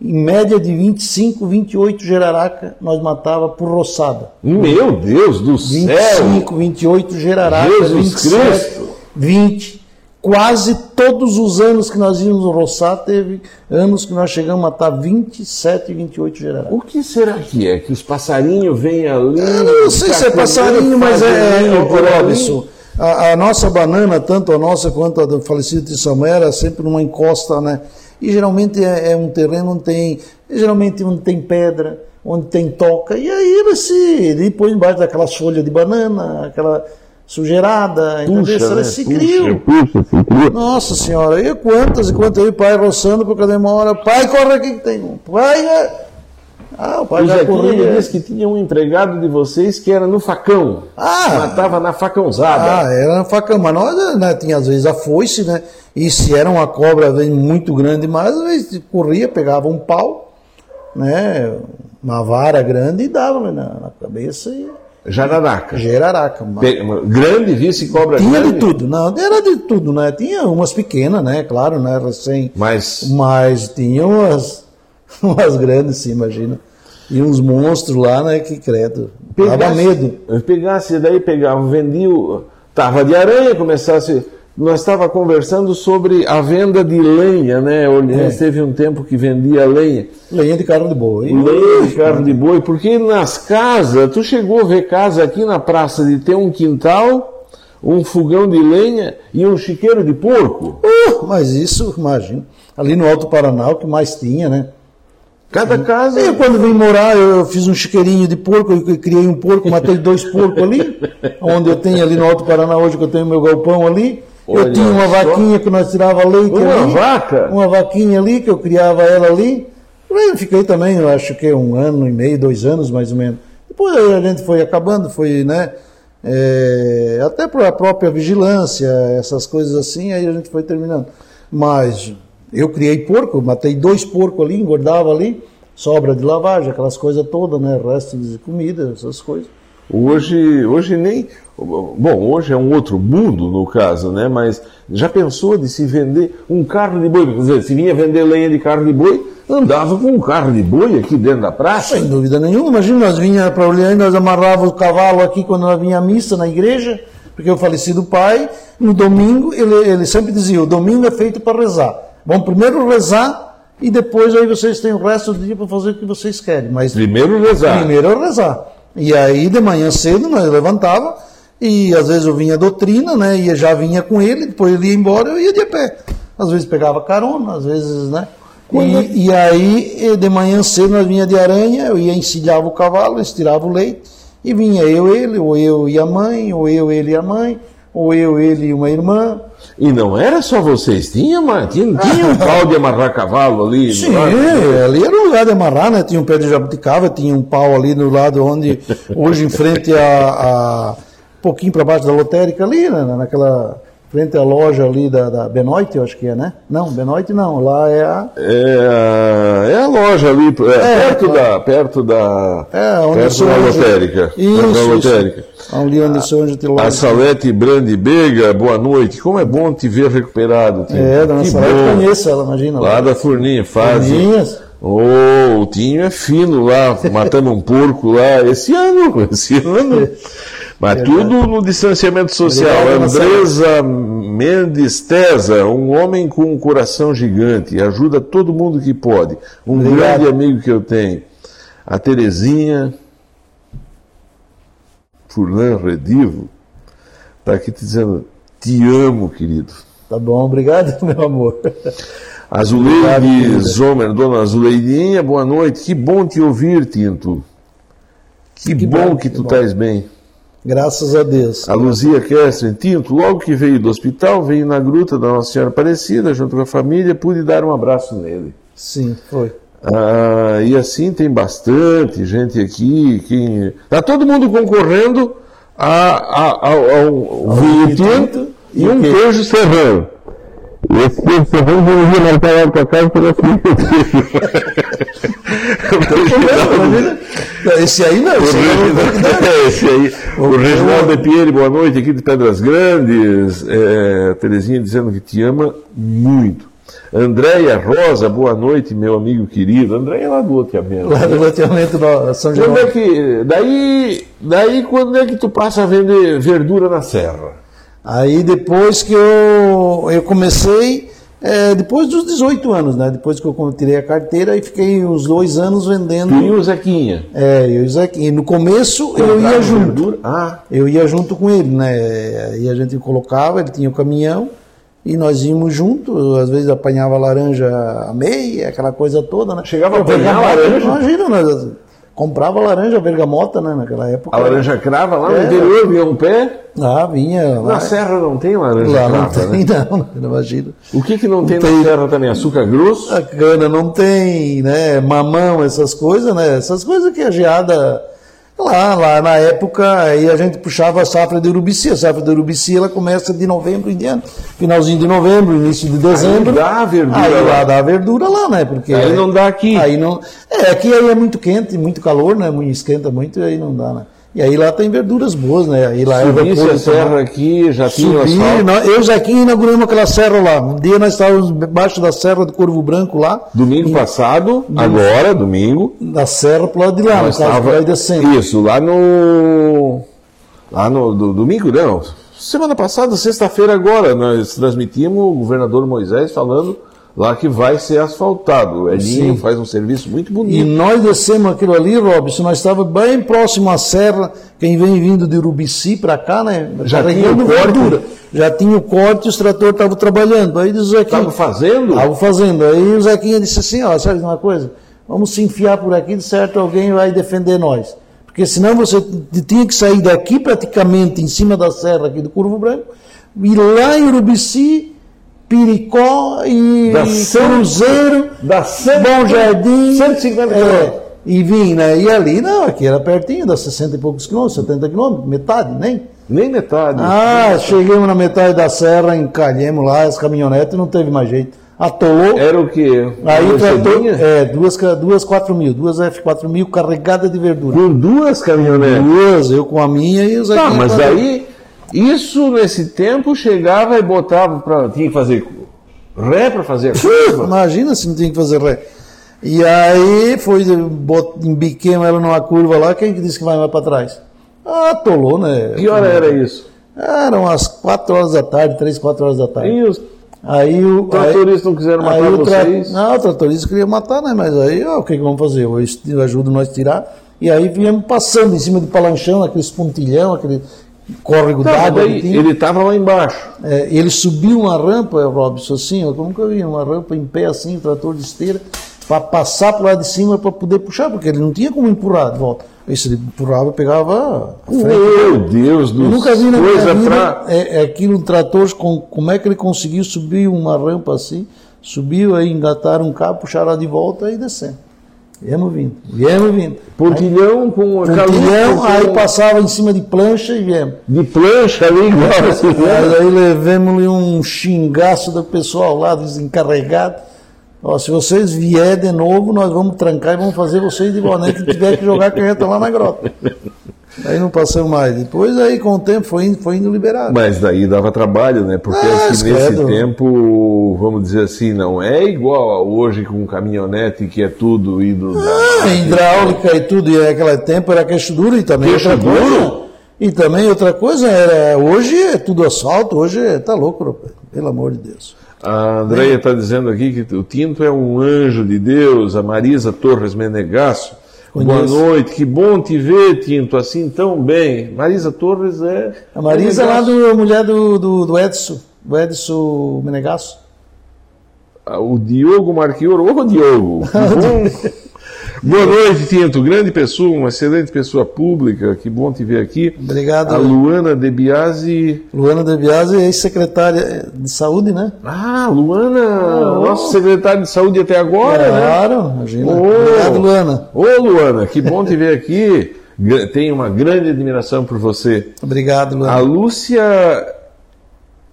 Em média de 25, 28 geraraca nós matava por roçada. meu Deus do céu! 25, 28 geraracas, Jesus 27, Cristo! 20. Quase todos os anos que nós íamos roçar, teve anos que nós chegamos a matar 27, 28 geraracas. O que será que é? Que os passarinhos vêm ali. Eu não sei se é passarinho, mas é, é, é? Robson. A, a nossa banana, tanto a nossa quanto a do falecido de Samuel, era sempre numa encosta, né? E geralmente é, é um terreno onde tem, geralmente onde tem pedra, onde tem toca, e aí ele se ele põe embaixo daquelas folhas de banana, aquela sujeirada? Puxa, né? se criam. puxa, se cria. Nossa senhora, e quantas e quantas aí, pai roçando por cada uma hora, pai, corre aqui que tem um, pai, é... ah, o pai O já corria. disse que tinha um empregado de vocês que era no facão. Ah! Matava na facãozada. Ah, era facão, mas nós né, tinha às vezes a foice, né? E se era uma cobra às vezes, muito grande demais, às vezes corria, pegava um pau, né, uma vara grande e dava na, na cabeça e Jararaca. geraraca. uma- Grande vice cobra Tinha grande. de tudo, não, era de tudo, né? Tinha umas pequenas, né? Claro, né? Recém. Mas Mas tinha umas, umas grandes, sim, imagina. E uns monstros lá, né? Que credo. Dava medo. Pegasse, daí pegava, vendia, o- tava de aranha, começasse. Nós estava conversando sobre a venda de lenha, né? Orleans É. teve um tempo que vendia lenha. Lenha de carne de boi. Lenha de carne de boi, porque nas casas, tu chegou a ver casa aqui na praça de ter um quintal, um fogão de lenha e um chiqueiro de porco. Uh, mas isso, imagina. Ali no Alto Paraná, o que mais tinha, né? Cada casa. Eu, quando vim morar, eu fiz um chiqueirinho de porco, eu criei um porco, matei dois porcos ali, onde eu tenho ali no Alto Paraná hoje, que eu tenho meu galpão ali. Olha eu tinha uma só. vaquinha que nós tirava leite Uma ali. vaca? Uma vaquinha ali, que eu criava ela ali. Eu fiquei também, eu acho que um ano e meio, dois anos mais ou menos. Depois aí a gente foi acabando, foi, né? é, até para a própria vigilância, essas coisas assim, aí a gente foi terminando. Mas eu criei porco, matei dois porcos ali, engordava ali, sobra de lavagem, aquelas coisas todas, né? Resto de comida, essas coisas. Hoje, hoje nem. Bom, hoje é um outro mundo no caso, né? Mas já pensou de se vender um carro de boi? Quer dizer, se vinha vender lenha de carro de boi, andava com um carro de boi aqui dentro da praça. Sem dúvida nenhuma. Imagina, nós vinha para Orleans, nós amarrava o cavalo aqui quando nós vinha à missa na igreja, porque o falecido pai, no domingo, ele, ele sempre dizia: o domingo é feito para rezar. Vamos primeiro rezar e depois aí vocês têm o resto do dia para fazer o que vocês querem. Mas Primeiro rezar. primeiro é rezar. E aí de manhã cedo nós levantava e às vezes eu vinha doutrina, né? E já vinha com ele, depois ele ia embora, eu ia de pé. Às vezes pegava carona, às vezes, né? E, e aí de manhã cedo nós vinha de aranha, eu ia encilhava o cavalo, estirava o leite e vinha eu ele, ou eu e a mãe, ou eu ele e a mãe, ou eu ele e uma irmã. E não era só vocês, tinha, tinha, tinha um pau de amarrar cavalo ali. Sim, não é? ali era o lugar de amarrar, né? Tinha um pé de jabuticaba, tinha um pau ali no lado onde, hoje em frente a, a um pouquinho para baixo da lotérica ali, né? naquela, frente à loja ali da, da Benoit, eu acho que é, né? Não, Benoit não, lá é a... É, a- é a loja ali, é, perto, claro. da, perto da. É, onde perto da lotérica. Isso, da isso. lotérica. Ali onde sou onde tem A loja. Salete Brande Bega, boa noite. Como é bom te ver recuperado. Tinho. É, dona que Salete bom. conheço ela, imagina. Lá da Furninha, faz. Furninhas. Ô, o Tinho é fino lá, matando um porco lá. Esse ano, esse ano. Mas tudo no distanciamento social. Andresa Mendes Tesa, um homem com um coração gigante, ajuda todo mundo que pode. Um Obrigado. grande amigo que eu tenho. A Terezinha Furlan Redivo está aqui te dizendo: Te amo, querido. Tá bom, obrigado, meu amor. Azuleide Zomer, dona Azuleidinha, boa noite. Que bom te ouvir, Tinto. Que, Que bom bom, que tu estás bem. Graças a Deus. A Luzia Kessler, Tinto, logo que veio do hospital, veio na gruta da Nossa Senhora Aparecida, junto com a família, pude dar um abraço nele. Sim, foi. Ah, e assim tem bastante gente aqui. Quem... Tá todo mundo concorrendo a, a, ao, ao vinho vinho tinto e um o queijo serrano. E esse queijo serrano eu vou marcar lá pra casa para Imagina. Esse aí não, esse aí não. É, esse aí. O Reginaldo Pieri, boa noite, aqui de Pedras Grandes. É, Terezinha dizendo que te ama muito. Andréia Rosa, boa noite, meu amigo querido. Andréia é lá do mesmo. Lá do loteamento do São Quando João. é que, daí, daí quando é que tu passa a vender verdura na serra? Aí depois que eu, eu comecei, é, depois dos 18 anos, né? Depois que eu tirei a carteira, aí fiquei uns dois anos vendendo. E o Zequinha. É, eu e o Zequinha. E no começo eu ia junto. Verdura? Ah, Eu ia junto com ele, né? E a gente colocava, ele tinha o caminhão, e nós íamos junto, às vezes apanhava laranja a meia, aquela coisa toda, né? Chegava a apanhar laranja? Imagina, nós comprava laranja bergamota, né? Naquela época. a laranja crava lá no É. interior, vinha um pé. Ah, vinha. Na Lá, serra não tem laranja lá não crava, tem, né? não, não imagina. O que que não tem, tem. na serra também? Açúcar grosso? A cana não tem, né? Mamão, essas coisas, né? Essas coisas que a geada. Lá, lá na época, aí a gente puxava a safra de Urubici. A safra de Urubici ela começa de novembro em diante. Finalzinho de novembro, início de dezembro. Aí dá verdura Aí lá. lá dá verdura lá, né? Porque Aí não dá aqui. Aí não, é, aqui aí é muito quente, muito calor, né? Esquenta muito e aí não dá, né? E aí lá tem verduras boas, né? Aí lá Subisse repolho a serra também. aqui, já tinha Subi, eu e o Zequinha inauguramos aquela serra lá. Um dia nós estávamos embaixo da serra do Corvo Branco lá, Domingo passado, agora, domingo, da serra pro lado de lá, no nós caso, estava descendo. isso lá no lá no do- domingo não semana passada sexta-feira agora nós transmitimos o governador Moisés falando lá que vai ser asfaltado o Elinho Sim. faz um serviço muito E bonito nós descemos aquilo ali, Robson, nós estávamos bem próximo à serra, quem vem vindo de Urubici para cá, né? Já tinha o corte? verdura. Já tinha o corte, os tratores estavam trabalhando. Aí diz o Zequinha, estava fazendo Estavam fazendo. Aí o Zequinha disse assim, ó, sabe uma coisa? Vamos se enfiar por aqui, de certo alguém vai defender nós. Porque senão você tinha que sair daqui praticamente em cima da serra aqui do Curvo Branco, ir lá em Urubici, Piricó e cem- Cruzeiro, cem- Bom Jardim. 150 é. E vim, né? E ali, não, aqui era pertinho, dá 60 e poucos quilômetros, 70 quilômetros, metade, nem. nem metade Ah, chegamos na metade da serra, encalhemos lá, as caminhonetes, não teve mais jeito. Atolou. era o que Aí Mercedinha? é, duas, duas 4 mil, duas F4 mil carregadas de verdura. com duas caminhonetes Duas, eu com a minha e os Tá, aqui. mas daí, isso nesse tempo chegava e botava para. Tinha que fazer ré para fazer curva. Imagina se não tinha que fazer ré. E aí foi, bot- embiquemos ela numa curva lá, quem que disse que vai mais para trás? Ah, atolou, né? Que hora era isso? Eram umas 4 horas da tarde, 3, 4 horas da tarde. E os Aí o. tratoristas não quiseram matar o tra- vocês? Não, o tratorista queria matar, né? Mas aí, ó, o que, que vamos fazer? Eu ajudo nós a tirar. E aí viemos passando em cima do palanchão, aqueles pontilhão, aquele córrego d'água. ele estava lá embaixo. É, ele subiu uma rampa, Robson, assim, eu nunca vi uma rampa em pé assim, trator de esteira, para passar para lado de cima para poder puxar, porque ele não tinha como empurrar de volta. Aí se ele empurrava, pegava. Meu Deus do Eu nunca vi na minha coisa vida pra... é, é aquilo, um trator, com, como é que ele conseguiu subir uma rampa assim, subiu, aí engataram um cabo, puxaram lá de volta e descendo. Viemos vindo, viemos vindo. Pontilhão com a Pontilhão, com- aí passava em cima de plancha e viemos. de plancha ali, igual aí levemos-lhe um xingaço do pessoal lá, desencarregado. Ó, se vocês vier de novo, nós vamos trancar e vamos fazer vocês de boné que tiver que jogar caneta lá na grota. Aí não passamos mais. Depois aí, com o tempo, foi indo, foi indo liberado. Mas daí dava trabalho, né? Porque Ah, aqui nesse tempo, vamos dizer assim, não é igual a hoje com caminhonete que é tudo indo. Ah, hidráulica e tudo, e naquele tempo era queixo duro e também Queixo duro? coisa. E também outra coisa era, hoje é tudo asfalto, hoje é, tá louco, rapaz, pelo amor de Deus. A Andréia está dizendo aqui que o Tinto é um anjo de Deus, a Marisa Torres Menegasso. Boa noite, que bom te ver, Tinto, assim tão bem. Marisa Torres é. A Marisa é lá do a mulher do, do, do Edson, do Edson Menegasso. Ah, O Diogo Marquioro. Ô, Diogo! que bom. Boa noite, Tinto. Grande pessoa, uma excelente pessoa pública. Que bom te ver aqui. Obrigado. A Luana De Biasi. Luana De Biasi, ex-secretária de saúde, né? Ah, Luana, nossa secretária de saúde até agora, né? Claro, imagina. Ô. Obrigado, Luana. Ô, Luana, que bom te ver aqui. Tenho uma grande admiração por você. Obrigado, A Luana. Lúcia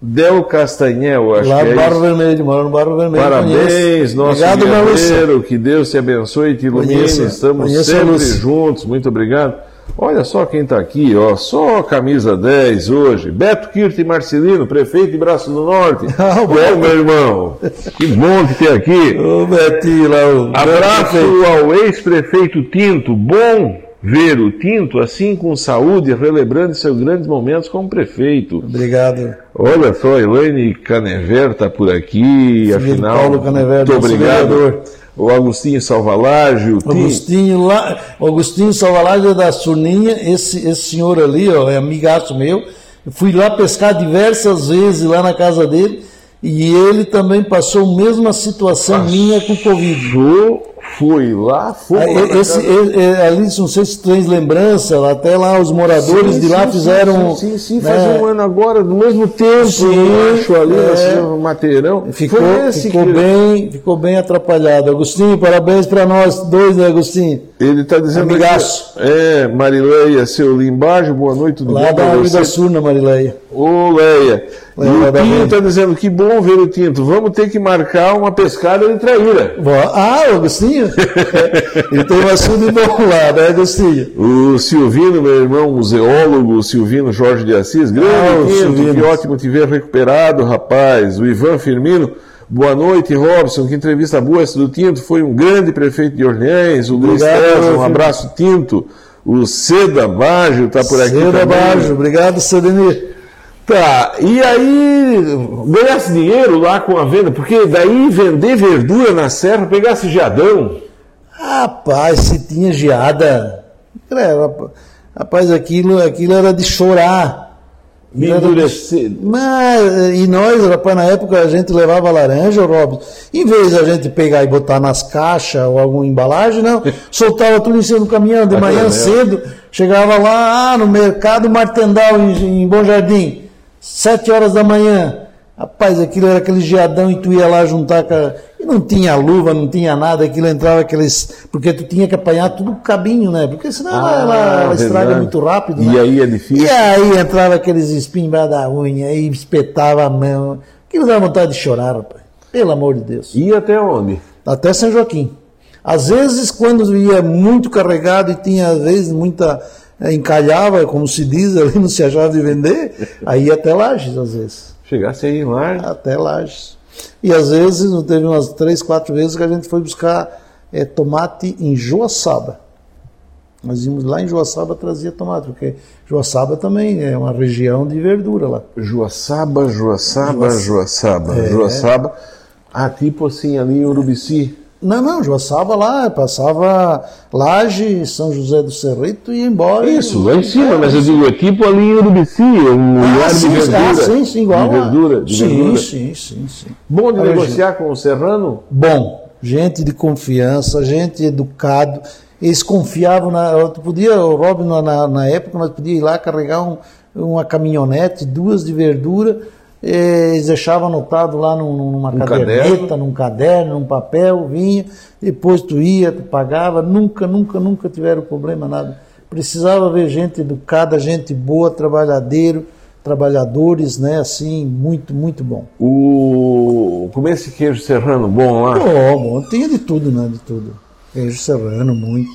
Del Castanhel, acho Lá que no é Barro isso. Vermelho, mora no Barro Vermelho. Parabéns, conheço. nosso Obrigado, guerreiro, que Deus te abençoe e te ilumine, estamos sempre juntos, muito obrigado. Olha só quem está aqui, ó, só camisa 10 hoje, Beto Kirti Marcelino, prefeito de Braço do Norte. Ah, Beto. meu irmão, que bom te ter aqui. Ô, Betinho, lá o... Abraço ao ex-prefeito Tinto. Bom ver o Tinto assim com saúde, relembrando seus grandes momentos como prefeito. Obrigado. Olha só, Elaine Canever está por aqui, de afinal. Paulo Canever, muito obrigado. vereador. O Agostinho Salvalage, o Tinto. Agostinho lá, Agostinho Salvalage é da Surninha, esse, esse senhor ali, ó, é amigaço meu. Eu fui lá pescar diversas vezes lá na casa dele e ele também passou a mesma situação minha com o Covid. Foi lá, foi. Aí, Esse, ele- ali, não sei se tens lembrança, até lá os moradores Sim, de lá sim, fizeram. Sim, sim, né, faz um ano agora, no mesmo tempo, Sim, acho, ali, é. assim, no Mateirão. Ficou, ficou, que- bem, ficou bem atrapalhado. Agostinho, parabéns para nós dois, né, Agostinho? Ele está dizendo. Amigaço. Aqui, é, Marileia, seu Limbajo, boa noite, tudo Lá da você? Surna, Marileia. Ô, Leia. E Leia o da Tinto Leia. está dizendo que bom ver o Tinto. Vamos ter que marcar uma pescada de traíra. Ah, o Agostinho? Ele tem um assunto bom lá, né, Agostinho? O Silvino, meu irmão, museólogo, o Silvino Jorge de Assis, grande Ah, o Tinto, Silvino. que ótimo te ver recuperado, rapaz. O Ivan Firmino, boa noite, Robson, que entrevista boa essa do Tinto, foi um grande prefeito de Orleans, o Luiz César, um abraço, Tinto. O Seda Baggio está por aqui Seda também. Baggio, obrigado, Sedenir. Tá, e aí ganhasse dinheiro lá com a venda, porque daí vender verdura na serra, pegasse geadão, Rapaz, se tinha geada. Era, rapaz, aquilo, aquilo era de chorar. De- endurecer. Mas, e nós, rapaz, na época a gente levava laranja, Robson. Em vez de a gente pegar e botar nas caixas ou alguma embalagem, não. Soltava tudo em cima do caminhão de manhã cedo. Chegava lá ah, no mercado Martendal, em, em Bom Jardim. Sete horas da manhã. Rapaz, aquilo era aquele geadão e tu ia lá juntar com. E não tinha luva, não tinha nada, aquilo entrava aqueles. Porque tu tinha que apanhar tudo com cabinho, né? Porque senão ela, ela- ela estraga Ah, muito rápido. E né? aí é difícil. E aí entrava aqueles espinhos embaixo da unha e espetava a mão. Aquilo dava vontade de chorar, rapaz. Pelo amor de Deus. E até onde? Até São Joaquim. Às vezes, quando ia muito carregado e tinha, às vezes, muita. eh, encalhava, como se diz, ali não se achava de vender, aí ia até Lages, às vezes. Chegasse aí lá. Até Lages. E às vezes, não teve umas três, quatro vezes que a gente foi buscar eh, tomate em Joaçaba. Nós íamos lá em Joaçaba trazia tomate, porque Joaçaba também é uma região de verdura lá. Joaçaba, Joaçaba, Joaçaba, Joaçaba. Ah, tipo assim, ali em Urubici. Não, não, Joaçaba lá, passava Laje, São José do Cerrito e ia embora. Isso, lá em cima, mas eu digo, é tipo ali em Urubici, é um Ah, lugar de sim, verdura. ah, sim, sim, igual De verdura, de sim, verdura. sim, sim, sim. Bom de A negociar com o Serrano? Bom, gente de confiança, gente educado. Eles confiavam na. Tu podia, o Robin, na- na, na época, nós podíamos ir lá carregar um- uma caminhonete, duas de verdura. Eles deixavam anotado lá num- numa caderneta, caderno. num caderno, num papel, vinha, depois tu ia, tu pagava, nunca, nunca, nunca tiveram problema, nada. Precisava ver gente educada, gente boa, trabalhadeiro, trabalhadores, né, assim, muito, muito bom. O... Comer esse queijo serrano bom lá? Bom, bom, tinha de tudo, né? De tudo. Queijo serrano, muito.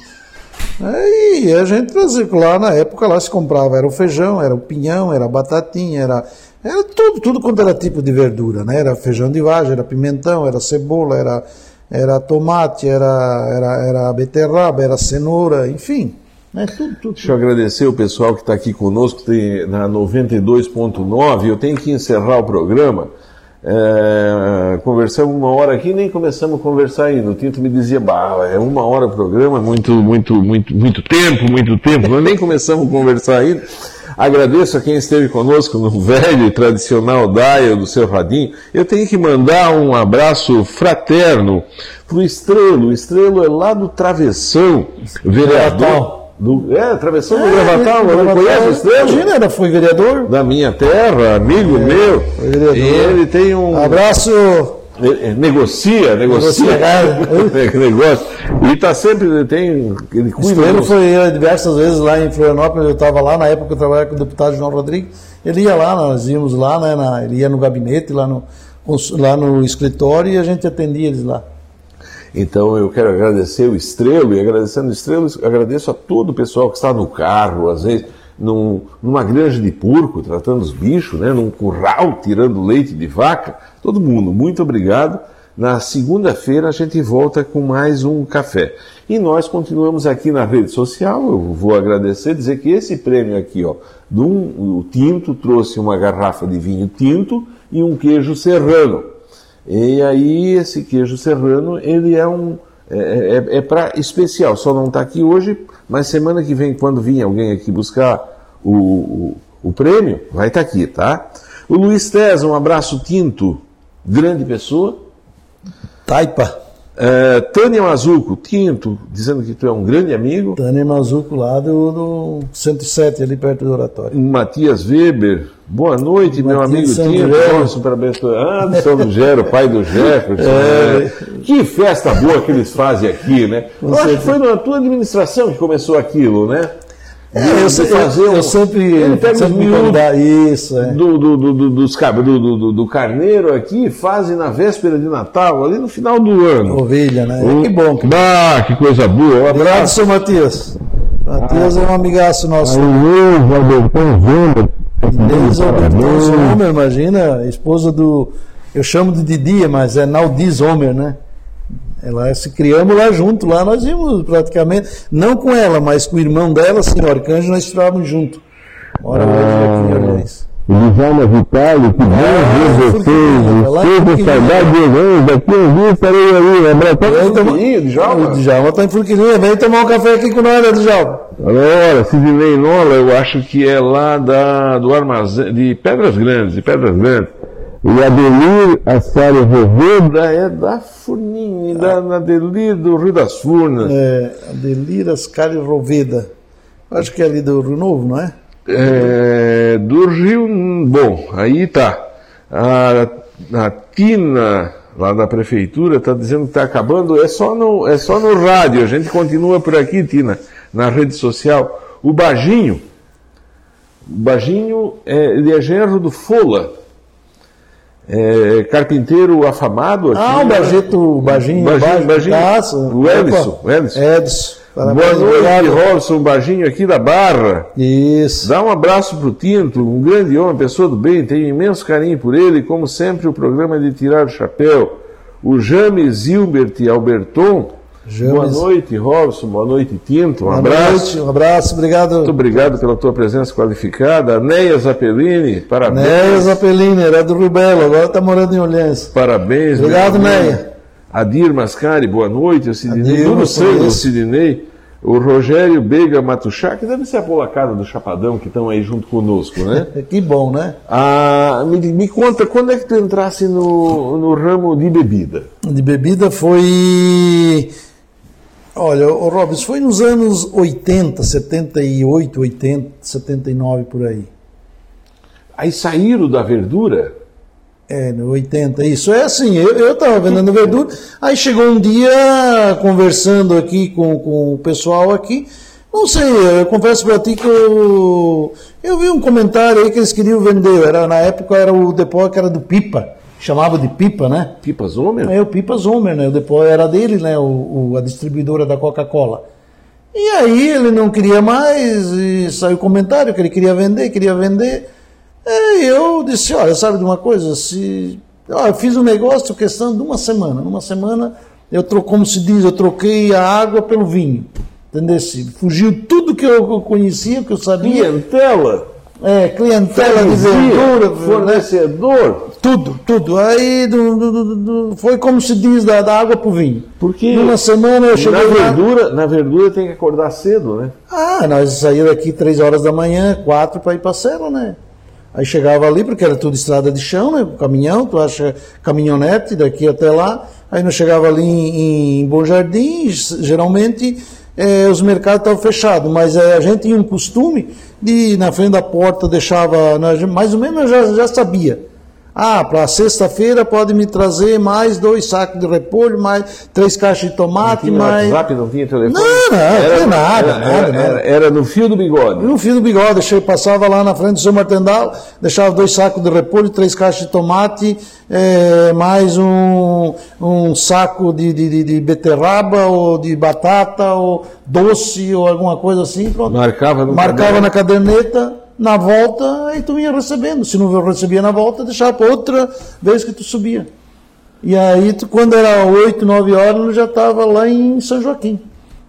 Aí a gente trazia lá na época lá se comprava, era o feijão, era o pinhão, era a batatinha, era, era tudo, tudo quanto era tipo de verdura, né? Era feijão de vagem, era pimentão, era cebola, era, era tomate, era, era, era beterraba, era cenoura, enfim. Né? Tudo, tudo. Deixa eu agradecer o pessoal que está aqui conosco tem, na 92.9. Eu tenho que encerrar o programa. É, conversamos uma hora aqui, nem começamos a conversar ainda. O Tinto me dizia, bah, é uma hora o programa, muito, muito, muito, muito tempo, muito tempo. Nós nem começamos a conversar ainda. Agradeço a quem esteve conosco no velho e tradicional Daia do seu Radinho. Eu tenho que mandar um abraço fraterno pro Estrelo. O Estrelo é lá do Travessão, vereador. Do, é, Travessão do Gravatal, É, não conhece o Estrelo? Imagina, foi vereador. Da minha terra, amigo meu. vereador. E ele tem um. Abraço. Ele- ele negocia, negocia. Negocia. negócio. E está sempre, ele tem. Ele cuida. Dos- foi eu diversas vezes lá em Florianópolis, eu estava lá, na época que eu trabalhava com o deputado João Rodrigues, ele ia lá, nós íamos lá, né, na- ele ia no gabinete, lá no, lá no escritório e a gente atendia eles lá. Então eu quero agradecer o Estrelo e agradecendo o Estrelo, agradeço a todo o pessoal que está no carro, às vezes num- numa granja de porco, tratando os bichos, né, num curral, tirando leite de vaca. Todo mundo, muito obrigado. Na segunda-feira a gente volta com mais um café. E nós continuamos aqui na rede social. Eu vou agradecer, dizer que esse prêmio aqui, ó, do o Tinto trouxe uma garrafa de vinho tinto e um queijo serrano. E aí esse queijo serrano, ele é um é, é, é para especial, só não está aqui hoje, mas semana que vem, quando vir alguém aqui buscar o, o, o prêmio, vai estar aqui, tá? O Luiz Tesa, um abraço tinto, grande pessoa. Taipa. É, Tânia Mazuco, Tinto, dizendo que tu é um grande amigo. Tânia Mazuco, lá do, do 107, ali perto do oratório. Matias Weber, boa noite, meu amigo São Tinto. Gero. Nossa, parabéns para Anderson do Gero, pai do Jefferson. É. né? Que festa boa que eles fazem aqui, né? Eu acho que foi na tua administração que começou aquilo, né? É, eu, De se- eu- fazer eu um- sempre, Ele pega os sempre me convidava- Isso, é. do, do, do, do, dos do, do, carneiro aqui, fazem na véspera de Natal, ali no final do ano. Ovelha, né? Um- Que bom. Que... Ah, que coisa boa. Um Obrigado, abraço. seu Matias. Matias é um amigaço nosso. Denis Alberton Zomer, imagina, a esposa do. Eu chamo de Didia, mas é Naldi Zomer, né? Ela se criamos lá junto, lá nós íamos praticamente, não com ela, mas com o irmão dela, senhor Arcanjo, nós estávamos juntos. Mora hoje aqui em Orleans. Elisama Vitale, que bom ver vocês. Estou com saudade de vocês. Daqui um dia estarei abraço. Vem tomar- Furquilinho, Djalma? O Djalma tá em Furquilinha, vem tomar um café aqui com nós, né, Djalma? Ora, Sidney Nola, eu acho que é lá da, do armazém, de Pedras Grandes, de Pedras Grandes. E Adelir Assari Roveda. Da, é da Furninha, da, na Delir do Rio das Furnas. É, Adeliras Cari Roveda. Acho que é ali do Rio Novo, não é? É, do Rio, bom, aí tá. A, a Tina, lá da prefeitura, está dizendo que está acabando. É só, no, é só no rádio, a gente continua por aqui, Tina, na rede social. O Baginho, o Baginho, é, ele é genro do Fola, é, carpinteiro afamado aqui. Ah, o né? Bajeto, o Baginho, Baginho, Baginho, Baginho. Taça. O Edson, o Edson. Edson. Boa noite. Robson Baginho aqui da Barra. Isso. Dá um abraço pro Tinto, um grande homem, pessoa do bem, tenho imenso carinho por ele, como sempre o programa é de tirar o chapéu. O James Gilbert Alberton, James. boa noite, Robson, boa noite, Tinto, um Boa abraço. noite, um abraço, obrigado. Muito obrigado pela tua presença qualificada. Neia Zappellini, parabéns. Neia Zapelini, era do Rio Belo, agora está morando em Olhança. Parabéns. Obrigado. Neia. Adir Mascari, boa noite. O Sidney, eu Sangue, o. Sidney. O Rogério Bega Matuchá, que deve ser a polacada do Chapadão que estão aí junto conosco, né? Que bom, né? Ah, me, me conta, quando é que tu entrasse no, no ramo de bebida? De bebida foi. Olha, o Robson, foi nos anos 80, 78, 80, 79 por aí. Aí saíram da verdura? É, no 80, isso. É assim, eu estava vendendo verdura, aí chegou um dia, conversando aqui com, com o pessoal aqui, não sei, eu confesso para ti que eu, eu vi um comentário aí que eles queriam vender, era, na época era o depósito que era do Pipa, chamava de Pipa, né? Pipas Homer? É o Pipa Zomer, né? Depósito era dele, né? O, o- a distribuidora da Coca-Cola. E aí ele não queria mais, e saiu comentário que ele queria vender, queria vender. E eu disse, olha, sabe de uma coisa? Se, ó, eu fiz um negócio questão de uma semana. Numa semana, eu tro, como se diz, eu troquei a água pelo vinho. Entendeu? Fugiu tudo que eu conhecia, que eu sabia. Clientela? É, clientela de verdura, fornecedor? Tudo, tudo. Aí do- do- do- foi como se diz, da, da água pro vinho. Porque Numa semana eu na cheguei lá. verdura, na verdura tem que acordar cedo, né? Ah, nós saímos aqui três horas da manhã, quatro para ir para Serra, né? Aí chegava ali, porque era tudo estrada de chão, né? Caminhão, tu acha caminhonete daqui até lá. Aí nós chegava ali em, em Bom Jardim, geralmente eh, os mercados estavam fechados, mas eh, a gente tinha um costume ir na frente da porta, deixava, nós, mais ou menos eu já, já sabia. Ah, para sexta-feira pode me trazer mais dois sacos de repolho, mais três caixas de tomate, Tinha mais. WhatsApp, não tinha telefone? Não, não, não tinha nada, era, nada, era, nada. era- era no fio do bigode. No fio do bigode, deixei, passava lá na frente do seu Martendal, deixava dois sacos de repolho, três caixas de tomate, eh, mais um, um saco de, de, de- de beterraba, ou de batata, ou doce, ou alguma coisa assim, pronto. Marcava no Marcava caderno. na caderneta, na volta, aí tu ia recebendo. Se não recebia na volta, deixava para outra vez que tu subia. E aí, tu, quando era 8, 9 horas, eu já estava lá em São Joaquim.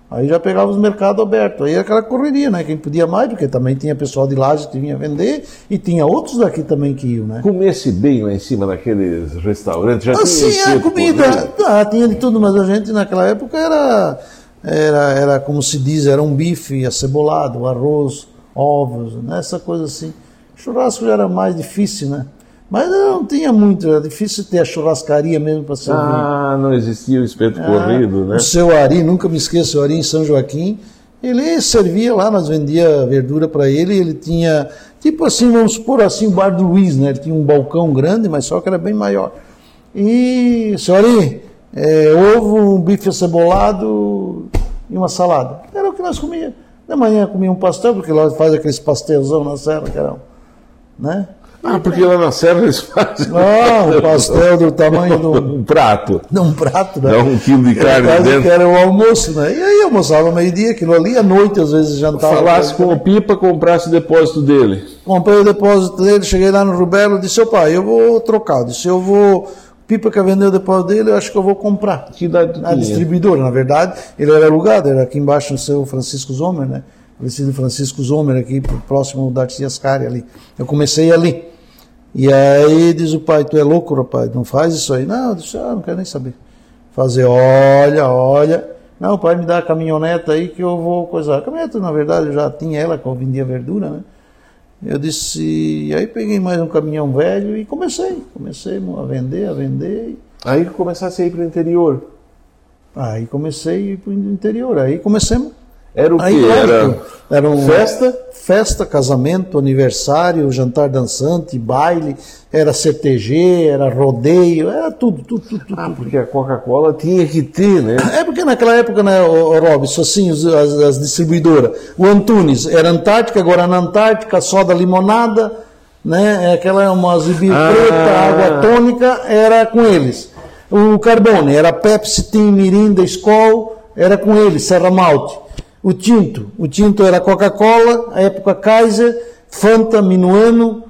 Aí já pegava os mercados abertos. Aí aquela correria, né? Quem podia mais, porque também tinha pessoal de Laje que vinha vender e tinha outros daqui também que iam, né? Comesse bem lá em cima naqueles restaurantes. Já tinha Assim, esse a comida, né? tá, tinha de tudo, mas a gente naquela época era, era, era como se diz, era um bife acebolado, arroz, ovos, né, essa coisa assim. Churrasco já era mais difícil, né? Mas não tinha muito, era difícil ter a churrascaria mesmo para servir. Ah, não existia o espeto corrido, né? O seu Ari, nunca me esqueço, o Ari em São Joaquim, ele servia lá, nós vendia verdura para ele, ele tinha, tipo assim, vamos supor assim, o bar do Luiz, né? Ele tinha um balcão grande, mas só que era bem maior. E, seu Ari, é, ovo, um bife acebolado e uma salada. Era o que nós comíamos. De manhã comia um pastel, porque lá faz aqueles pastelzão na serra, um, né? Ah, porque lá na serra eles fazem Ah, um pastel do tamanho do, um prato. de um prato, né? Dá um quilo de carne Quase que dentro. era o almoço, né? E aí almoçava meio-dia, aquilo ali, à noite às vezes jantava. Falasse com o Pipa, comprasse o depósito dele. Comprei o depósito dele, cheguei lá no Rubelo, disse, ô pai, eu vou trocar. Eu disse, eu vou. Pipa quer vender o depósito dele, eu acho que eu vou comprar. Que A distribuidora, na verdade, ele era alugado, era aqui embaixo no seu Francisco Zomer, né? Falecido Francisco Zomer, aqui próximo da Arcia Ascari ali. Eu comecei ali. E aí diz o pai, tu é louco, rapaz, não faz isso aí. Não, eu disse, ah, não quero nem saber. Fazer, olha, olha. Não, o pai me dá a caminhoneta aí que eu vou coisar. A caminhoneta, na verdade, eu já tinha ela, que eu vendia verdura, né? Eu disse, aí peguei mais um caminhão velho e comecei. Comecei a vender, a vender. Aí começasse a ir para o interior. Aí comecei a ir para o interior. Aí comecemos. Era o Aí, quê? Era lógico, era um, festa? Festa, casamento, aniversário, jantar dançante, baile, era CTG, era rodeio, era tudo, tudo, tudo. tudo. Ah, porque a Coca-Cola tinha que ter, né? É porque naquela época, né, Robson, assim, as, as distribuidoras, o Antunes era Antártica, agora na Antártica, soda limonada, né, é aquela uma zibir Ah. preta, água tônica, era com eles. O Carbone era Pepsi, Tim, Mirinda, Skol, era com eles, Serra Malte. O Tinto, o Tinto era Coca-Cola, a época Kaiser, Fanta, Minuano,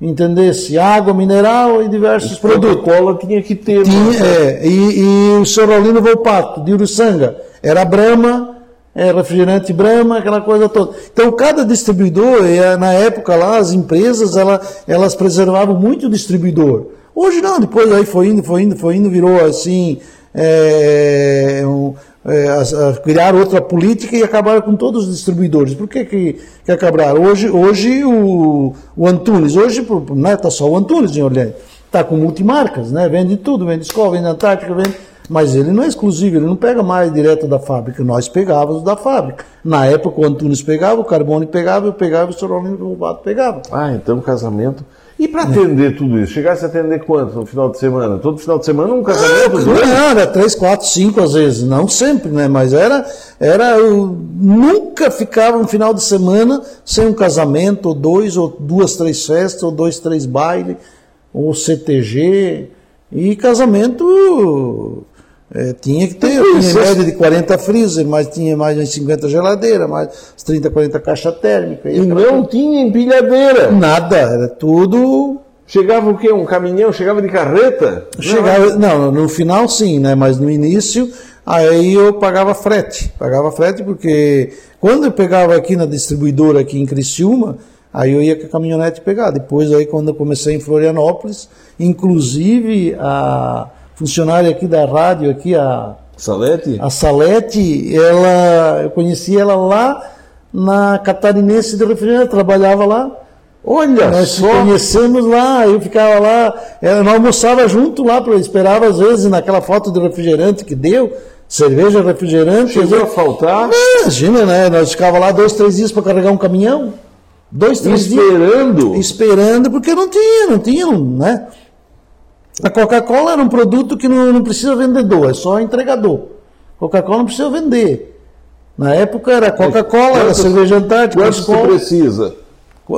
entendesse? Água mineral e diversos produtos. Coca-Cola tinha que ter. Tinha, né? é, e, e o Sorolino Volpato, de Uruçanga, era Brahma, é, refrigerante Brahma, aquela coisa toda. Então, cada distribuidor, eh, na época lá, as empresas, ela, elas preservavam muito o distribuidor. Hoje não, depois aí foi indo, foi indo, foi indo, virou assim, é, um, é, a- criaram outra política e acabaram com todos os distribuidores. Por que que, que acabaram? Hoje, hoje o, o Antunes, hoje não está só o Antunes em Orlando, está com multimarcas, né? vende tudo, vende escola, vende Antártica, vende... Mas ele não é exclusivo, ele não pega mais direto da fábrica, nós pegávamos da fábrica. Na época o Antunes pegava, o Carbone pegava, eu pegava, o Sorolino Roubado pegava. Ah, então casamento. E para atender tudo isso? Chegasse a atender quanto no final de semana? Todo final de semana um casamento? dois? Não, era três, quatro, cinco às vezes, não sempre, né? Mas era, era, eu nunca ficava um final de semana sem um casamento, ou dois, ou duas, três festas, ou dois, três bailes, ou CTG. E casamento eh, tinha que ter, Então, tinha isso- média de 40 freezer, mas tinha mais de 50 geladeiras, mais 30, 40 caixa térmica. E não tinha empilhadeira. Nada, era tudo Chegava o quê? Um caminhão? Chegava de carreta? Chegava, não, no final sim, né? Mas no início, aí eu pagava frete. Pagava frete porque quando eu pegava aqui na distribuidora aqui em Criciúma, aí eu ia com a caminhonete pegar. Depois aí quando eu comecei em Florianópolis, inclusive a funcionária aqui da rádio aqui, a, Salete? a Salete, ela, eu conheci ela lá na Catarinense de Refrigerante, trabalhava lá. Olha Nós só! conhecemos lá, eu ficava lá, eh, nós almoçava junto lá, eu esperava às vezes naquela foto de refrigerante que deu, cerveja, refrigerante. Chegou a vezes- faltar? Imagina, né? Nós ficava lá dois, três dias para carregar um caminhão. Dois, três dias. Esperando? Esperando, porque não tinha, não tinha, né? A Coca-Cola era um produto que não, não precisa vendedor, é só entregador. Coca-Cola não precisa vender. Na época era Coca-Cola, era cerveja antártica, Quanto precisa?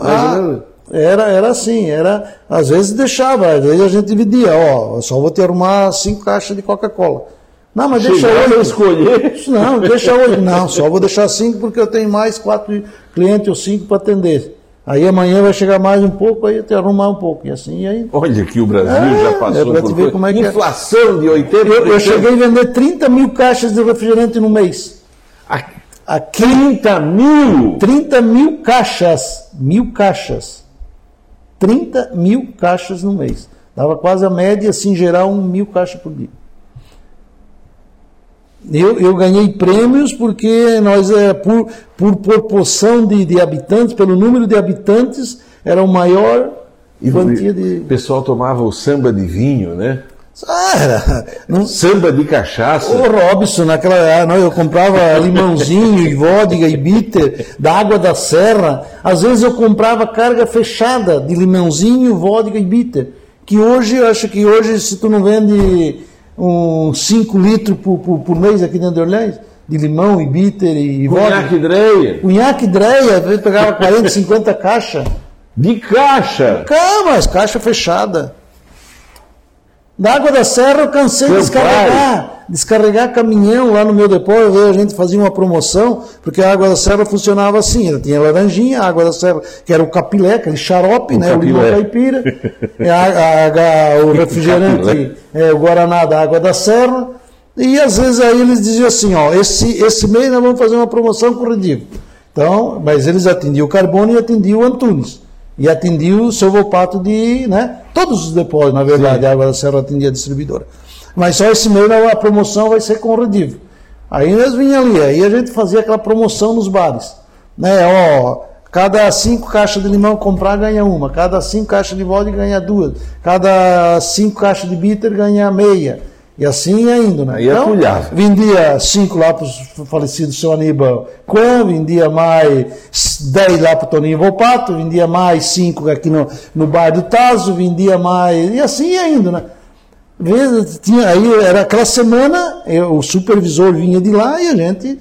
Ah, era, era assim, era, às vezes deixava, às vezes a gente dividia, ó, só vou te arrumar cinco caixas de Coca-Cola. Não, mas deixa Chegava oito. escolher. Não, deixa oito. Não, só vou deixar cinco porque eu tenho mais quatro clientes ou cinco para atender. Aí amanhã vai chegar mais um pouco, aí te arrumar um pouco. E assim, aí. Olha que o Brasil É, já passou é por ver como é que é. inflação de 80%. Eu, eu cheguei a vender 30 mil caixas de refrigerante no mês. a Aqui, 30 mil. 30 mil caixas. Mil caixas. 30 mil caixas no mês. Dava quase a média, assim, geral, um mil caixas por dia. Eu, eu ganhei prêmios porque nós, é, por, por proporção de, de habitantes, pelo número de habitantes, era o maior E quantia o de. pessoal tomava o samba de vinho, né? Ah. Não, Samba de cachaça. Ô Robson, naquela época eu comprava limãozinho e vodka e bitter da água da serra. Às vezes eu comprava carga fechada de limãozinho, vodka e bitter. Que hoje, eu acho que hoje, se tu não vende uns 5 litros por, por, por mês aqui dentro de Orleans, de limão e bitter e. Cunhaque Dreia. Cunhaque Dreia, às vezes pegava 40, 50 caixas. De caixa. Calma, as caixas fechadas. Da água da serra eu cansei de Meu descarregar. Descarregar caminhão lá no meu depósito, a gente fazia uma promoção, porque a água da serra funcionava assim, ela tinha laranjinha, a água da serra, que era o capilé, aquele xarope, O né, o limão capilé. caipira, e a, a- a- o refrigerante, é, o Guaraná da água da serra, e às vezes aí eles diziam assim, ó, esse, esse mês nós vamos fazer uma promoção com o Redivo. Então, mas eles atendiam o Carbono e atendiam o Antunes. E atendiam o seu Volpato de, né, todos os depósitos, na verdade, a água da serra atendia a distribuidora. Mas só esse mês a promoção vai ser com o Redivo. Aí nós vinha ali, aí a gente fazia aquela promoção nos bares. Né, ó, cada cinco caixas de limão comprar ganha uma, cada cinco caixas de vodka ganha duas, cada cinco caixas de bitter ganha meia. E assim ia indo, né? Aí atulhava. vendia cinco lá para o falecido seu Aníbal Quan, vendia mais dez lá para o Toninho Volpato, vendia mais cinco aqui no, no bar do Tazo, vendia mais. E assim ia indo, né? Tinha, aí era aquela semana, eu- o supervisor vinha de lá e a gente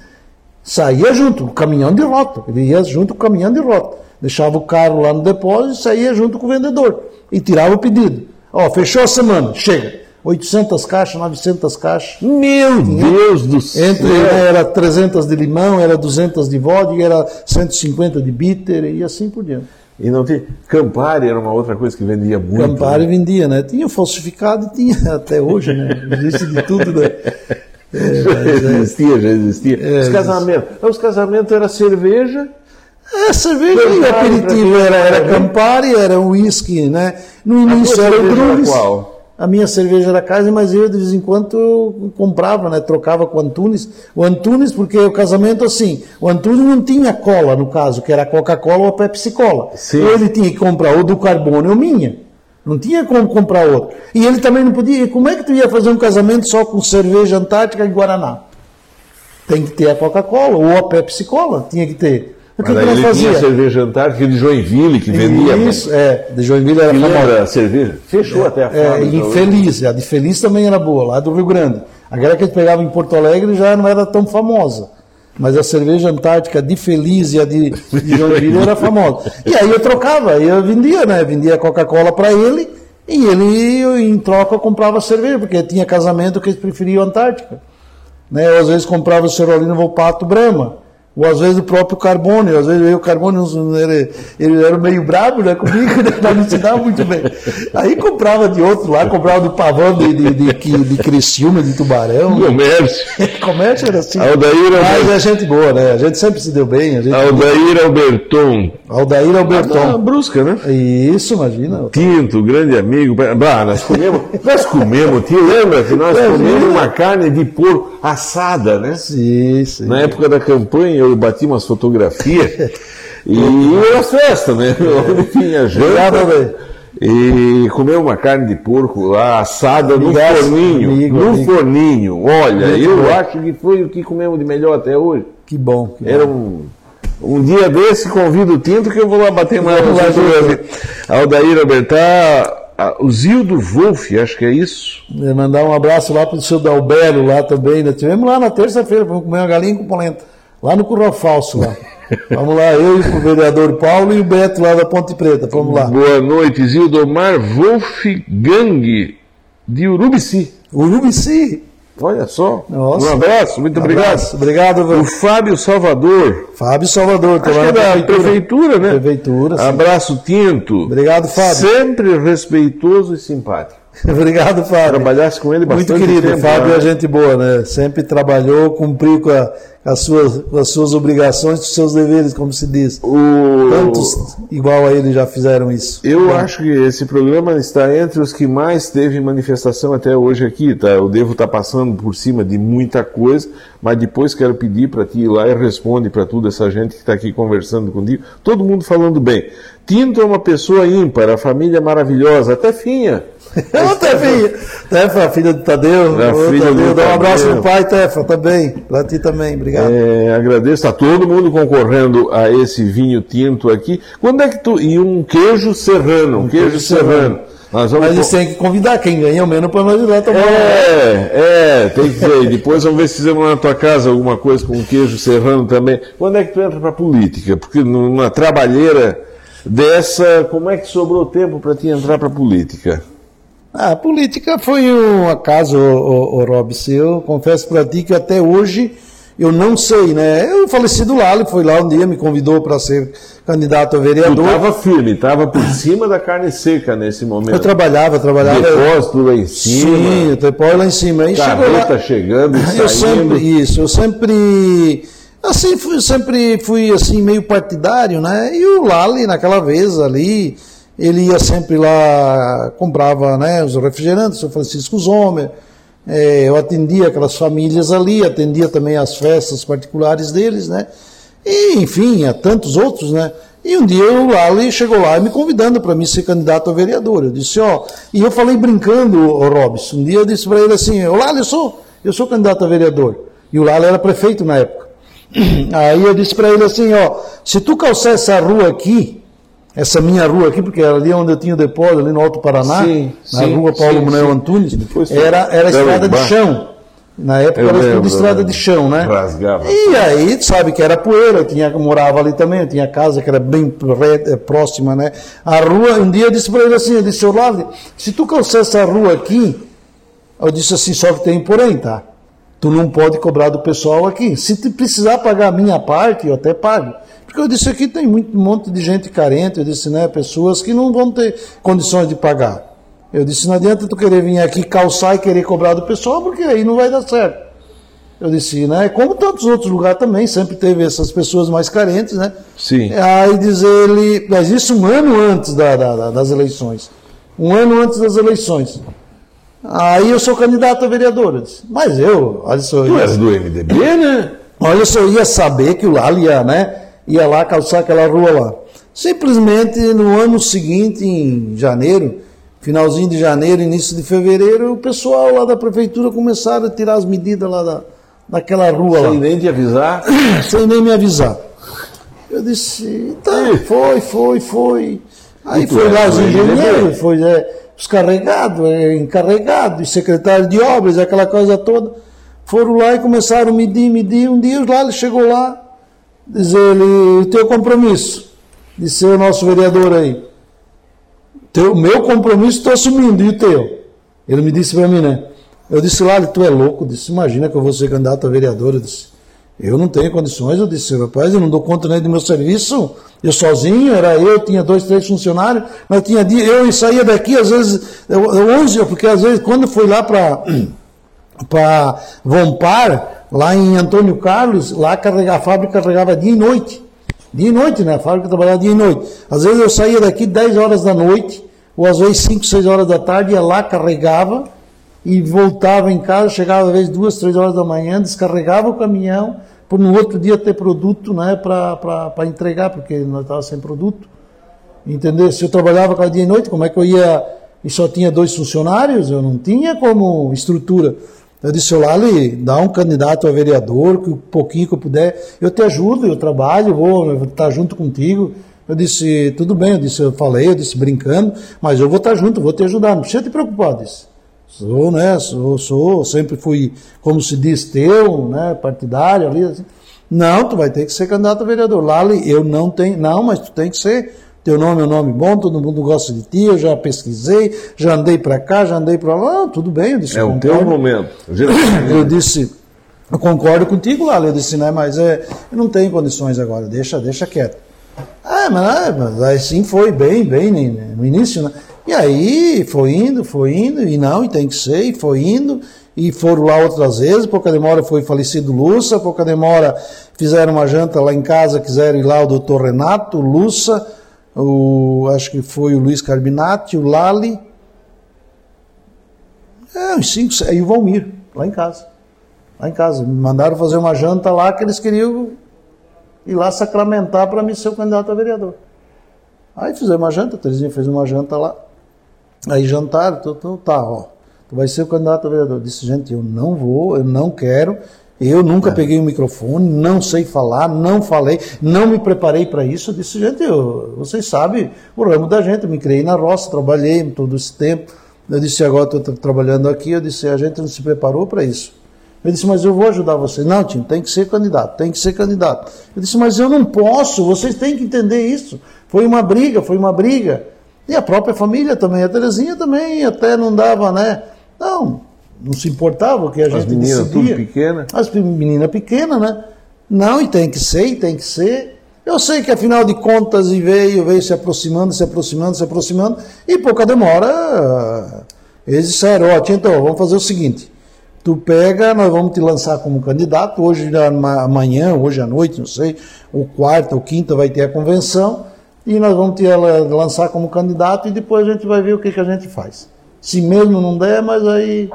saía junto, o caminhão de rota. Ele ia junto com o caminhão de rota. Deixava o carro lá no depósito e saía junto com o vendedor. E tirava o pedido. Ó, fechou a semana, chega. 800 caixas, 900 caixas. Meu Deus do céu. Entre né, era 300 de limão, era 200 de vodka, era 150 de bitter e assim por diante. E não tem. Campari era uma outra coisa que vendia muito. Campari né? vendia, né? Tinha falsificado, tinha até hoje, né? Existe de tudo, né? já existia, já existia. É, os casamentos. Os casamentos era cerveja. É, cerveja e aperitivo, era, era? Campari, era uísque, né? No início era o cerveja era qual? A minha cerveja era casa, mas eu de vez em quando comprava, né? Trocava com o Antunes. O Antunes, porque o casamento assim, o Antunes não tinha cola, no caso, que era a Coca-Cola ou a Pepsi Cola. Sim. Ou ele tinha que comprar ou do carbono ou minha. Não tinha como comprar outro. E ele também não podia. Como é que tu ia fazer um casamento só com cerveja antártica e Guaraná? Tem que ter a Coca-Cola ou a Pepsi Cola. Tinha que ter. O que, Mas que ele tinha fazia? cerveja antártica de Joinville que vendia. Isso, é. De Joinville era famosa. lembra a cerveja? Fechou até a É, fábrica. e Feliz, a de Feliz também era boa, lá do Rio Grande. Aquela que a gente pegava em Porto Alegre já não era tão famosa. Mas a cerveja antártica de Feliz e a de, de Joinville era famosa. E aí eu trocava, eu vendia, né? Vendia Coca-Cola para ele e ele, em troca, comprava cerveja, porque tinha casamento que eles preferiam Antártica. Né? Eu, às vezes comprava o Cerolino Volpato Brahma. Ou às vezes o próprio Carbone, às vezes veio o Carbone, ele, ele era meio brabo né, comigo, né, mas não se dava muito bem. Aí comprava de outro lá, comprava do Pavão de, de, de, de, de Criciúma, de Tubarão. Comércio. Comércio era assim. Aldair Mas é gente boa, né? A gente sempre se deu bem. A gente... Aldair Alberton. Aldair Ah, Alberton. brusca, né? Isso, imagina. Tinto, grande amigo. Bah, nós comemos, nós comemos, tio, lembra que nós É, comemos uma carne de porco assada, né? Sim, sim. Na época da campanha eu bati umas fotografias e era festa, né? Onde tinha janta. E comeu uma carne de porco lá, assada no forninho. amigo, no amigo. forninho. Olha, Muito eu bom. acho que foi o que comemos de melhor até hoje. Que bom. Que Era bom. um, um dia desse, convido o Tinto que eu vou lá bater mais Júlio. Aldair Albertar, o Zildo Wolf, acho que é isso. É, Mandar um abraço lá pro seu Dalbero lá também. Né? Tivemos lá na terça-feira, vamos comer uma galinha com polenta. Lá no Curral Falso lá. Vamos lá, eu e o vereador Paulo e o Beto lá da Ponte Preta. Vamos lá. Boa noite, Zildomar Wolfgang, de Urubici. Urubici. Olha só. Nossa. Um abraço, muito obrigado. Abraço. Obrigado, O velho. Fábio Salvador. Fábio Salvador. Acho que é da prefeitura, né? Prefeitura, sim. Abraço, Tinto. Obrigado, Fábio. Sempre respeitoso e simpático. Obrigado, Fábio. Trabalhasse com ele Muito bastante querido, tempo, Fábio né? é gente boa, né? Sempre trabalhou, cumpriu com, a- as, suas, com as suas obrigações, os seus deveres, como se diz. O... Tantos igual a ele já fizeram isso. Eu acho que esse programa está entre os que mais teve manifestação até hoje aqui, tá? Eu devo estar passando por cima de muita coisa, mas depois quero pedir para ti ir lá e responde para toda essa gente que está aqui conversando contigo. Todo mundo falando bem. Tinto é uma pessoa ímpar, a família maravilhosa, até finha. Ô, Tefinha! Tefa, filha do Tadeu. É, Ô, filha Tadeu, do dá um abraço Tadeu. pro pai, Tefa, também. Pra ti também, obrigado. É, agradeço, está todo mundo concorrendo a esse vinho tinto aqui. Quando é que tu. E um queijo serrano, um queijo, queijo serrano. serrano. Nós vamos Mas eles têm que convidar quem ganha o menos para nós ir lá tomar. É, é, tem que ver. Depois vamos ver se fizemos na tua casa alguma coisa com queijo serrano também. Quando é que tu entra pra política? Porque numa trabalheira dessa, como é que sobrou tempo para ti entrar pra política? A política foi um acaso, o, o, Robson. Eu confesso para ti que até hoje eu não sei, né? O falecido Lalo foi lá um dia, me convidou para ser candidato a vereador. estava firme, estava por cima da carne seca nesse momento. Eu trabalhava, trabalhava. Depósito lá em cima. Sim, depois lá em cima. Aí chegou lá. Carreta chegando e Eu saindo. sempre, isso, eu sempre, assim, fui, sempre fui assim meio partidário, né? E o Lali, naquela vez ali, ele ia sempre lá, comprava, né, os refrigerantes, o Francisco Zomer, eh, eu atendia aquelas famílias ali, atendia também as festas particulares deles, né? E, enfim, a tantos outros, né? E um dia o Lali chegou lá me convidando para mim ser candidato a vereador. Eu disse, ó, e eu falei brincando, o Robson, um dia eu disse para ele assim, ô Lali, eu sou, eu sou candidato a vereador. E o Lali era prefeito na época. Aí eu disse para ele assim, ó, se tu calçar essa rua aqui, essa minha rua aqui, porque era ali onde eu tinha o depósito, ali no Alto Paraná, Sim, na sim, rua Paulo Manuel. Antunes, era, era estrada de chão. Na época Eu era lembro, tudo estrada de chão, né? Rasgava. E aí, sabe que era poeira, eu tinha, eu morava ali também, eu tinha casa que era bem eh, próxima, né? A rua, um dia eu disse para ele assim, eu disse, Olavo, se tu calçar essa rua aqui, eu disse assim, só que tem porém, tá? Tu não pode cobrar do pessoal aqui. Se tu precisar pagar a minha parte, eu até pago. Porque eu disse aqui tem muito, um monte de gente carente, eu disse, né, pessoas que não vão ter condições de pagar. Eu disse, não adianta tu querer vir aqui calçar e querer cobrar do pessoal, porque aí não vai dar certo. Eu disse, né? Como tantos outros lugares também, sempre teve essas pessoas mais carentes, né? Sim. Aí diz ele, mas isso um ano antes da- da- da- das eleições. Um ano antes das eleições. Aí eu sou candidato a vereador. Eu disse, mas eu, olha só, Tu és do MDB, né? olha só, eu ia saber que o Lali ia, né? Ia lá calçar aquela rua lá. Simplesmente no ano seguinte, em janeiro, finalzinho de janeiro, início de fevereiro, o pessoal lá da prefeitura começaram a tirar as medidas lá da, daquela rua lá Sem nem te avisar. sem nem me avisar. Eu disse, tá, foi, foi, foi. Aí foi és lá os engenheiros, foi é, os carregados, é, encarregados, secretário de obras, aquela coisa toda. Foram lá e começaram a medir, medir. Um dia lá ele chegou lá, diz ele, o teu compromisso, de ser o nosso vereador aí. Teu, meu compromisso estou assumindo, e o teu? Ele me disse para mim, né? Eu disse, Lali, tu é louco? Eu disse, imagina que eu vou ser candidato a vereador. Eu disse, eu não tenho condições. Eu disse, rapaz, eu não dou conta nem do meu serviço. Eu sozinho, era eu, tinha dois, três funcionários, mas tinha dia, eu saía daqui, às vezes, eu, eu, 11, porque às vezes, quando fui lá para para Vompar, lá em Antônio Carlos, lá carregar, a fábrica carregava dia e noite. Dia e noite, né? A fábrica trabalhava dia e noite. Às vezes eu saía daqui 10 horas da noite, ou às vezes 5, 6 horas da tarde, ia lá, carregava e voltava em casa, chegava às vezes 2, 3 horas da manhã, descarregava o caminhão, para no outro dia ter produto né, para entregar, porque nós estávamos sem produto. Entendeu? Se eu trabalhava cada dia e noite, como é que eu ia. E só tinha dois funcionários, eu não tinha como estrutura. Eu disse, ô Lali, dá um candidato a vereador, que o pouquinho que eu puder, eu te ajudo, eu trabalho, vou estar junto contigo. Eu disse, tudo bem, eu disse, eu falei, eu disse brincando, mas eu vou estar junto, vou te ajudar, não precisa te preocupar, disse. Sou, né, sou, sou, sempre fui, como se diz, teu, né, partidário ali, assim. Não, tu vai ter que ser candidato a vereador. Lali, eu não tenho, não, mas tu tem que ser. Teu nome é um nome bom, todo mundo gosta de ti, eu já pesquisei, já andei para cá, já andei para lá, ah, tudo bem, eu disse. É o teu momento. Eu disse, eu concordo contigo, Lali. Eu disse, né, mas é, eu não tenho condições agora, deixa, deixa quieto. Ah, mas, ah, mas assim foi bem, bem né, no início, né? E aí foi indo, foi indo, e não, e tem que ser, e foi indo, e foram lá outras vezes, pouca demora foi falecido Lúcia, pouca demora fizeram uma janta lá em casa, quiseram ir lá o doutor Renato, Lúcia, o, acho que foi o Luiz Carbinati, o Lali, é, uns cinco, e o Valmir, lá em casa. Lá em casa. Me mandaram fazer uma janta lá que eles queriam ir lá sacramentar para mim ser o candidato a vereador. Aí fizemos uma janta, a Terezinha fez uma janta lá. Aí jantaram, então, então tá, ó. Tu vai ser o candidato a vereador. Eu disse, gente, eu não vou, eu não quero. Eu nunca é. peguei o microfone, não sei falar, não falei, não me preparei para isso. Eu disse, gente, eu, vocês sabem o ramo da gente. Eu me criei na roça, trabalhei todo esse tempo. Eu disse, agora estou trabalhando aqui. Eu disse, a gente não se preparou para isso. Ele disse, mas eu vou ajudar você. Não, Tim, tem que ser candidato, tem que ser candidato. Eu disse, mas eu não posso, vocês têm que entender isso. Foi uma briga, foi uma briga. E a própria família também, a Terezinha também até não dava, né? Não, não se importava o que a As gente meninas decidia. tudo pequena. As meninas pequenas, né? Não, e tem que ser, e tem que ser. Eu sei que afinal de contas e veio, veio se aproximando, se aproximando, se aproximando, e pouca demora, eles disseram, ó, então, vamos fazer o seguinte, tu pega, nós vamos te lançar como candidato, hoje amanhã, hoje à noite, não sei, ou quarta ou quinta vai ter a convenção, e nós vamos te lançar como candidato e depois a gente vai ver o que, que a gente faz. Se mesmo não der, mas aí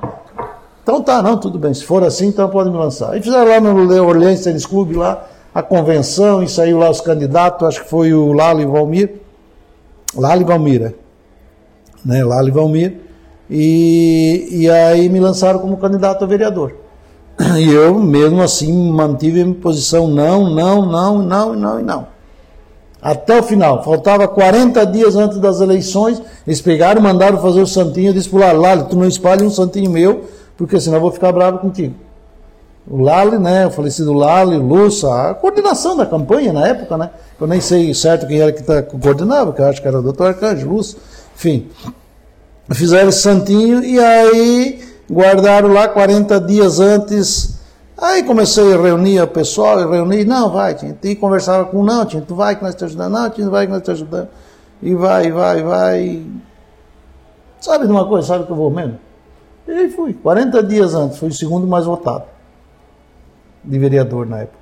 então tá, não, tudo bem. Se for assim, então pode me lançar. Aí fizeram lá no Orleans Tênis Clube, lá, a convenção, e saiu lá os candidatos, acho que foi o Lalo e Valmir. Lalo e Valmira. Né, Lalo e Valmir. E, e aí me lançaram como candidato a vereador. E eu, mesmo assim, mantive a minha posição não, não, não, não, não e não. Até o final. Faltava 40 dias antes das eleições. Eles pegaram, mandaram fazer o santinho. Eu disse para o Lalo, tu não espalhe um santinho meu, porque senão eu vou ficar bravo contigo. O Lali, né, o falecido Lali, Lúcia, a coordenação da campanha na época, né, eu nem sei certo quem era que tá, coordenava, que eu acho que era o doutor Arcanjo, Lúcio, enfim. Fizeram santinho e aí guardaram lá 40 dias antes. Aí comecei a reunir o pessoal, eu reuni, não, vai, tinha, e conversava com, não, tinha, tu vai que nós te ajudamos, não, tinha, vai que nós te ajudamos. E vai, vai, vai. Sabe de uma coisa, sabe que eu vou mesmo? E aí fui. 40 dias antes, fui o segundo mais votado. De vereador na época.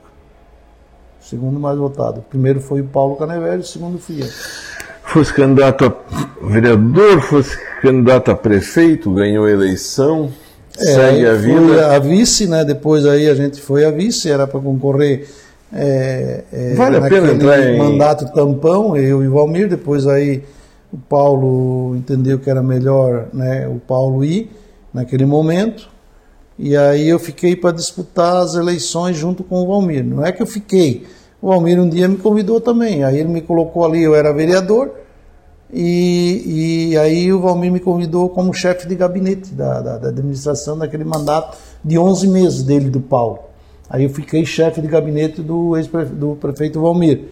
O segundo mais votado. O primeiro foi o Paulo Canevelli, o segundo fui eu. Fosse candidato a vereador, fosse candidato a prefeito, ganhou a eleição, É, segue a vida. a vice, né? Depois aí a gente foi a vice, era para concorrer. é, é, Vale a pena entrar em- mandato tampão, eu e o Valmir, depois aí o Paulo entendeu que era melhor né, o Paulo ir naquele momento. E aí eu fiquei para disputar as eleições junto com o Valmir. Não é que eu fiquei. O Valmir um dia me convidou também. Aí ele me colocou ali, eu era vereador. E, e aí o Valmir me convidou como chefe de gabinete da, da, da administração daquele mandato de 11 meses dele, do Paulo. Aí eu fiquei chefe de gabinete do ex-prefeito do prefeito Valmir.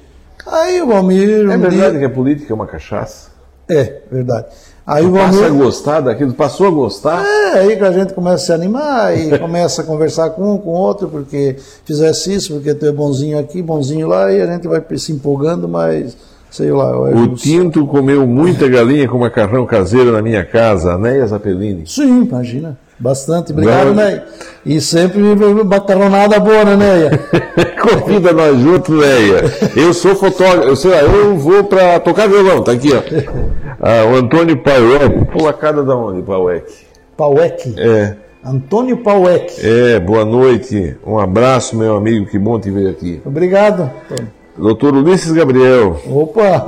Aí o Valmir. um É dia- verdade que a política é uma cachaça? É, verdade. Aí o Passa a gostar daquilo, passou a gostar? É, aí que a gente começa a se animar e começa a conversar com um, com outro, porque fizesse isso, porque tu é bonzinho aqui, bonzinho lá, e a gente vai se empolgando, mas sei lá. O Tinto comeu muita galinha com macarrão caseiro na minha casa, Anéia Zapelini. Sim, imagina. Bastante. Obrigado. Neia. E sempre macarronada boa, né, Neia? Convida nós juntos, Leia. Eu sou fotógrafo, eu, sei lá, eu vou pra tocar violão, tá aqui, ó. Ah, o Antônio Pauek. Placada da onde, Pauek? Pauek. É, Antônio Pauek. é, boa noite. Um abraço, meu amigo, que bom te ver aqui. Obrigado. Antônio. Doutor Ulisses Gabriel, Opa!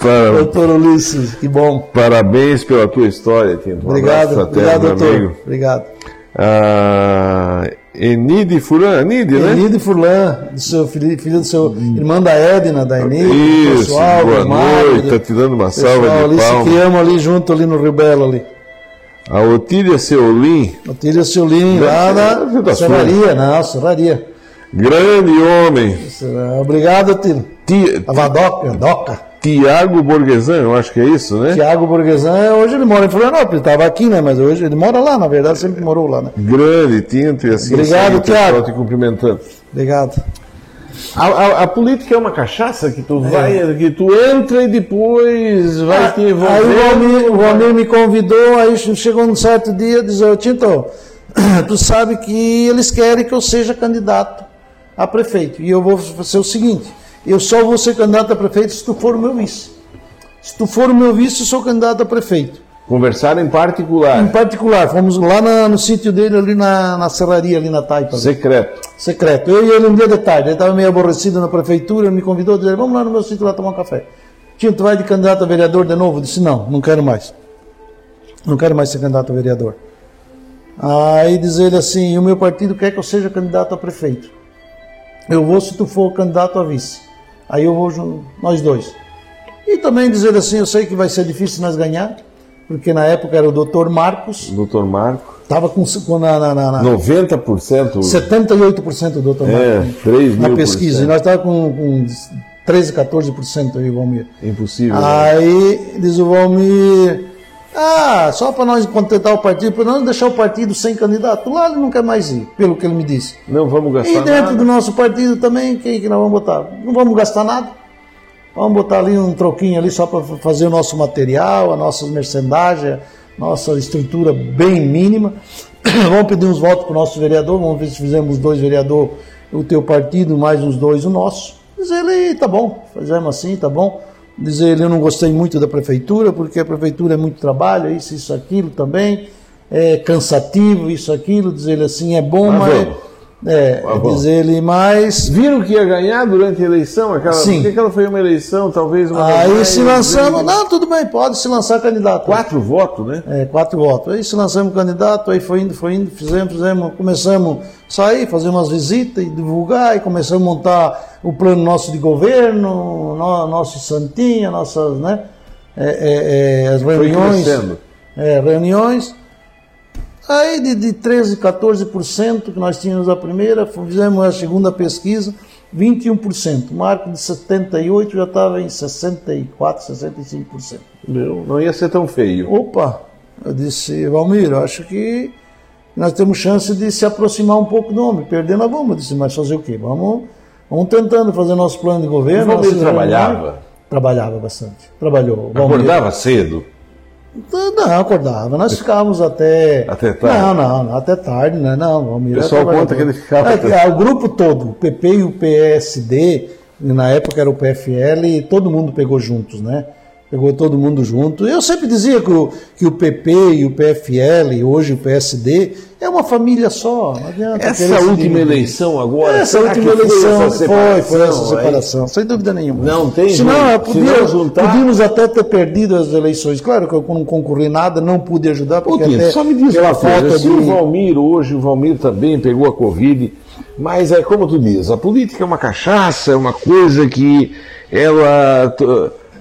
Para- Doutor Ulisses, que bom. parabéns pela tua história, Tinto. Um Obrigado, obrigado, doutor. amigo. Obrigado. Ah, Enide Furan, Enide, né? Enide Furlan, do seu filho, filho do seu irmão da Edna, da Enide, Isso, pessoal, boa Mário, noite, tá te dando uma pessoal salva de ali, se palmas. criamos ali junto, ali no Rio Belo, ali. A Otília Seolim, Otília Ciolin, lá da na Serraria, não, Serraria. Grande homem. Obrigado, Otília. Ti- A Vadoca, Doca. Tiago Borgesan, eu acho que é isso, né? Tiago Burguesan, hoje ele mora em Florianópolis, ele estava aqui, né? Mas hoje ele mora lá, na verdade, sempre morou lá, né? Grande Tinto e assim Obrigado, Tiago. te cumprimentando. Obrigado. A, a- a política é uma cachaça que tu vai, que tu entra e depois vai te Aí o envolver. Valmir, o Valmir me convidou, aí chegou um certo dia, diz, ô Tinto, tu sabe que eles querem que eu seja candidato a prefeito. E eu vou fazer o seguinte, eu só vou ser candidato a prefeito se tu for o meu vice. Se tu for o meu vice, eu sou candidato a prefeito. Conversaram em particular. Em particular, fomos lá na- no sítio dele, ali na, na serraria, ali na Taipa. Secreto. Secreto. Eu e ele um dia de tarde, ele estava meio aborrecido na prefeitura, me convidou, disse, vamos lá no meu sítio lá tomar um café. Tio, tu vai de candidato a vereador de novo? Eu disse, não, não quero mais. Não quero mais ser candidato a vereador. Aí diz ele assim, o meu partido quer que eu seja candidato a prefeito. Eu vou se tu for candidato a vice. Aí eu vou, nós dois. E também dizer assim, eu sei que vai ser difícil nós ganhar, porque na época era o doutor Marcos, Doutor Marco. estava com, com na, na, na, na 90%. 78% do doutor É, Marcos 3 na mil pesquisa. E nós estávamos com, com 13, 14% aí, Valmir. Impossível. Né? Aí diz o Valmir, ah, só para nós contentar o partido, para nós deixar o partido sem candidato. Lá ele não quer mais ir, pelo que ele me disse. Não vamos gastar E dentro nada. do nosso partido também, quem que nós vamos botar? Não vamos gastar nada. Vamos botar ali um troquinho ali só para fazer o nosso material, a nossa mercendagem, nossa estrutura bem mínima. vamos pedir uns votos para o nosso vereador, vamos ver se fizemos dois vereador o teu partido, mais uns dois o nosso. Diz ele, tá bom, fizemos assim, tá bom. Diz ele, eu não gostei muito da prefeitura, porque a prefeitura é muito trabalho, isso, isso, aquilo também, é cansativo, isso, aquilo. Diz ele assim, é bom, Mas mas... É, vamos. diz ele, mas Viram que ia ganhar durante a eleição? Aquela, Sim. Porque aquela foi uma eleição, talvez uma. Aí se lançamos, não, tudo bem, pode se lançar candidato. Quatro votos, né? É, quatro votos. Aí se lançamos candidato, aí foi indo, foi indo, fizemos, fizemos, começamos a sair, fazer umas visitas e divulgar, e começamos a montar o plano nosso de governo, no, nosso santinha, nossas, né, é, é, é, as reuniões. crescendo. É, reuniões. Aí de, de 13, 14% que nós tínhamos a primeira, fizemos a segunda pesquisa, 21%. O marco de 78 já estava em 64, 65%. Não, não ia ser tão feio. Opa, eu disse, Valmir, acho que nós temos chance de se aproximar um pouco do homem. Perder nós vamos. Eu disse, mas fazer o quê? Vamos, vamos tentando fazer nosso plano de governo. O Valmir nossas trabalhava? Trabalhava bastante. Trabalhou. O Valmir- Acordava cedo. Não, acordava. Nós ficávamos até. Até tarde? Não, não, não, até tarde, né? Não, o Valmir O pessoal conta que ele ficava É, ah, o grupo todo, o PP e o PSD, na época era o PFL, e todo mundo pegou juntos, né? Pegou todo mundo junto. Eu sempre dizia que o, que o PP e o PFL, e hoje o PSD, é uma família só. Essa última eleição agora. Essa última foi eleição essa foi, foi essa separação separação, sem dúvida nenhuma. Não tem Senão, jeito. eu Se podia- não juntar- podíamos até ter perdido as eleições. Claro que eu não concorri nada, não pude ajudar, porque até só me diz pela falta de... o Valmir hoje, o Valmir também pegou a Covid, mas é como tu diz, a política é uma cachaça, é uma coisa que ela...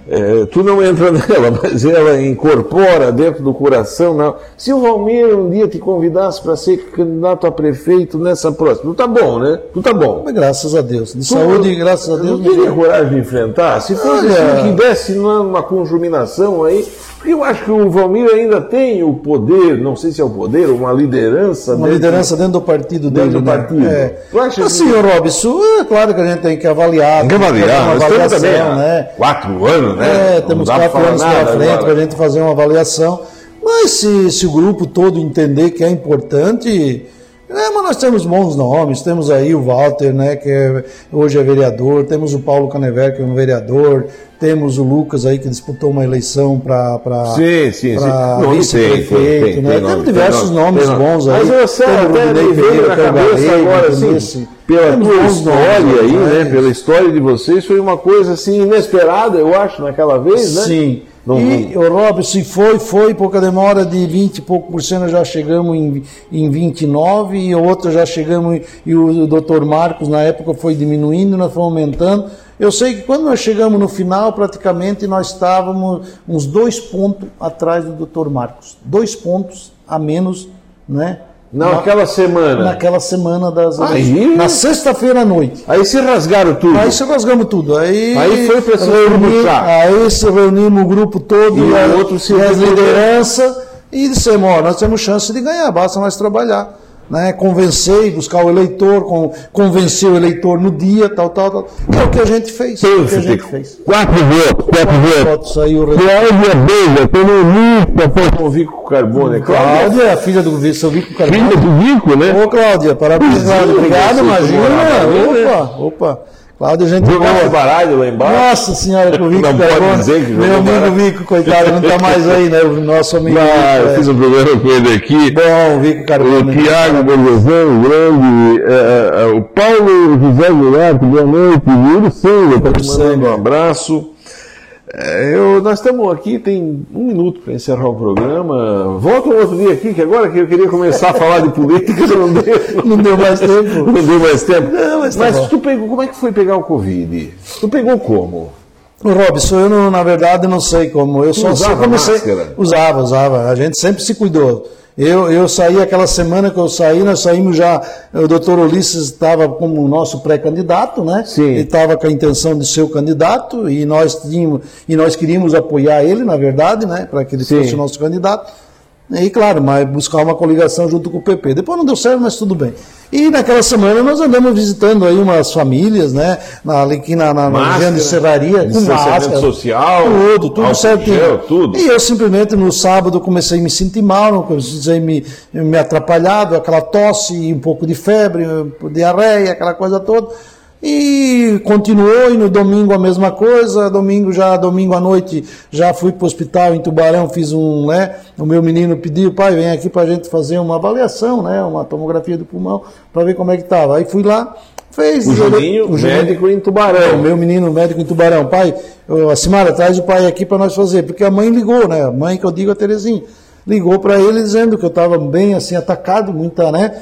Tu, é, tu não entra nela, mas ela incorpora dentro do coração. Não. Se o Valmir um dia te convidasse para ser candidato a prefeito nessa próxima, tu tá bom, né? Tu tá bom. Mas graças a Deus. De saúde, graças a Deus. Não teria coragem de enfrentar? Se fosse Olha- assim, que desse numa conjuminação aí, porque eu acho que o Valmir ainda tem o poder, não sei se é o poder, uma liderança. Uma dentro- liderança dentro do partido Dentro dele. do né? partido. É. Tu acha que- Assim, Robson, é claro que a gente tem que avaliar. Tem que avaliar, uma nós temos avaliação, também né? quatro anos, né? É, temos quatro anos pela frente para a gente fazer uma avaliação. Mas se, se o grupo todo entender que é importante. É, mas nós temos bons nomes, temos aí o Walter, né, que é- hoje é vereador, temos o Paulo Canever, que é um vereador, temos o Lucas aí que disputou uma eleição para Sim, sim, sim. Nome vice-prefeito, tem, né? nome, temos diversos tem nomes nome. bons aí. Mas eu sei, até me veio na cabeça agora, assim, pela tua história nomes, aí, né? né? Pela história de vocês, foi uma coisa assim inesperada, eu acho, naquela vez, né? Sim. Não- e, o Rob, se foi, foi, pouca demora de 20 e pouco por cento, já chegamos em, em 29, e outra já chegamos, e o doutor Marcos, na época, foi diminuindo, nós fomos aumentando. Eu sei que quando nós chegamos no final, praticamente nós estávamos uns dois pontos atrás do doutor Marcos. Dois pontos a menos, né? Não, Na- semana. naquela semana das Aí-. Na sexta-feira à noite. Aí se rasgaram tudo. Aí se rasgamos tudo. Aí, Aí foi pra se reuni- estrubuchar. Aí se reunimos o grupo todo E e, a- outro se e as lideranças e dissemos, ó, nós temos chance de ganhar, basta nós trabalhar. Né, convencer e buscar o eleitor, con- convencer o eleitor no dia, tal, tal, tal. É o que a gente fez. é o que a gente fez. Quatro votos, quatro votos. Aí, o Cláudia Beija, economista, foi Com o Vico Carbone. Cláudia, Cláudia, a filha do seu Vico filha Carvalho. do Vico, né? Ô, Cláudia, parabéns, Cláudia. Obrigado, imagina. Opa, opa. Cláudio, a gente Jogasse baralho lá embaixo? Nossa senhora, com o Vico Não pode Carbono. dizer que jogou Meu amigo baralho. Vico, coitado, não está mais aí, né? O nosso amigo. Ah, eu é. fiz um programa com ele aqui. Bom, Vico O Carbono. Tiago Belezão, grande, é, é, o Paulo José Goulart, boa noite, Yuri Senga, tá te Mandando um abraço. É, eu- nós estamos aqui, tem um minuto para encerrar o programa. Volta um outro dia aqui, que agora que eu queria começar a falar de política, não deu, Não deu mais tempo. não deu mais tempo. Não, mas tá bom. tu pegou, como é que foi pegar o Covid? Tu pegou como? O Robson, eu não, na verdade não sei como. Eu só usava sei máscara? Usava, usava. A gente sempre se cuidou. Eu, eu saí aquela semana que eu saí, nós saímos já. O doutor Ulisses estava como nosso pré-candidato, né? Sim. Ele estava com a intenção de ser o candidato e nós tínhamos, e nós queríamos apoiar ele, na verdade, né? Para que ele Sim. fosse o nosso candidato. E claro, mas buscar uma coligação junto com o PP. Depois não deu certo, mas tudo bem. E naquela semana nós andamos visitando aí umas famílias, né? Na, ali aqui na, na, na região de Serraria, com máscara. social, Tudo, tudo certinho. gel, tudo. E eu simplesmente no sábado comecei a me sentir mal, comecei a me, me atrapalhado, aquela tosse, um pouco de febre, diarreia, aquela coisa toda. E continuou, e no domingo a mesma coisa, domingo já, domingo à noite, já fui para o hospital em Tubarão, fiz um, né, o meu menino pediu, pai, vem aqui para a gente fazer uma avaliação, né, uma tomografia do pulmão, para ver como é que estava. Aí fui lá, fez... O Juninho, o médico em é, o Tubarão. meu menino médico em Tubarão, pai, a Simara, traz o pai aqui para nós fazer, porque a mãe ligou, né? A mãe que eu digo a Terezinha, ligou para ele dizendo que eu estava bem assim atacado, muita, né?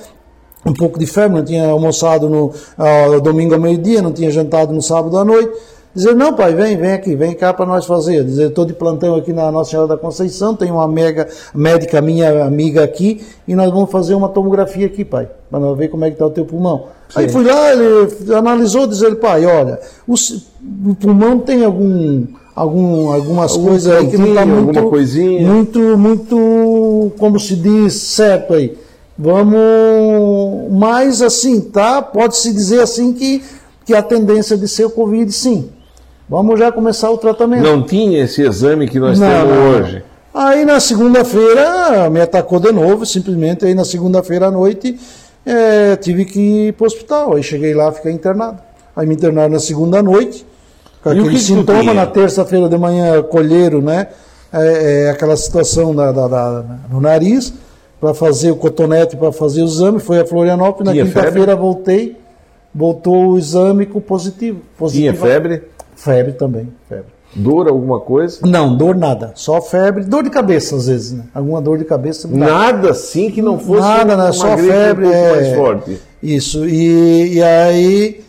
Um pouco de febre, não tinha almoçado no ah, domingo ao meio-dia, não tinha jantado no sábado à noite. Dizer, não, pai, vem, vem aqui, vem cá para nós fazer. Dizer, estou de plantão aqui na Nossa Senhora da Conceição, tem uma mega, médica minha amiga aqui, e nós vamos fazer uma tomografia aqui, pai, para nós ver como é que está o teu pulmão. Aí fui lá, ele analisou, diz ele, pai, olha, o, o pulmão tem algum, algum, algumas Algum coisas aí que não está muito, coisinha. muito, muito, como se diz, certo aí. Vamos, mas assim, tá? Pode-se dizer assim que, que a tendência de ser o Covid, sim. Vamos já começar o tratamento. Não tinha esse exame que nós Não, temos não, hoje. Aí na segunda-feira me atacou de novo, simplesmente aí na segunda-feira à noite eh, tive que ir para o hospital. Aí cheguei lá, fiquei internado. Aí me internaram na segunda noite, com aquele que sintoma, na terça-feira de manhã colheram, né? É, é, aquela situação da, da- da- no nariz, para fazer o cotonete, para fazer o exame, foi a Florianópolis, na Tinha quinta-feira voltei, voltou o exame com positivo. Tinha positivo. febre, Febre também, febre. dor, alguma coisa. Não, dor nada. Só febre, dor de cabeça às vezes, né? Alguma dor de cabeça. Nada assim que não fosse Nada, né? Só febre. um é... mais forte. Isso. E, e aí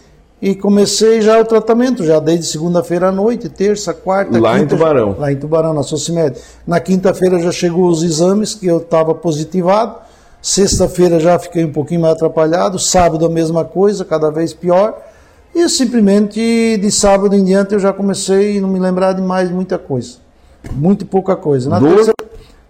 e comecei já o tratamento, já desde segunda-feira à noite, terça, quarta, Lá em quinta, Tubarão. Lá em Tubarão, na Socimed. Na quinta-feira já chegou os exames que eu estava positivado. Sexta-feira já fiquei um pouquinho mais atrapalhado. Sábado a mesma coisa, cada vez pior. E simplesmente de sábado em diante eu já comecei a não me lembrar de mais muita coisa. Muito pouca coisa. Na terça-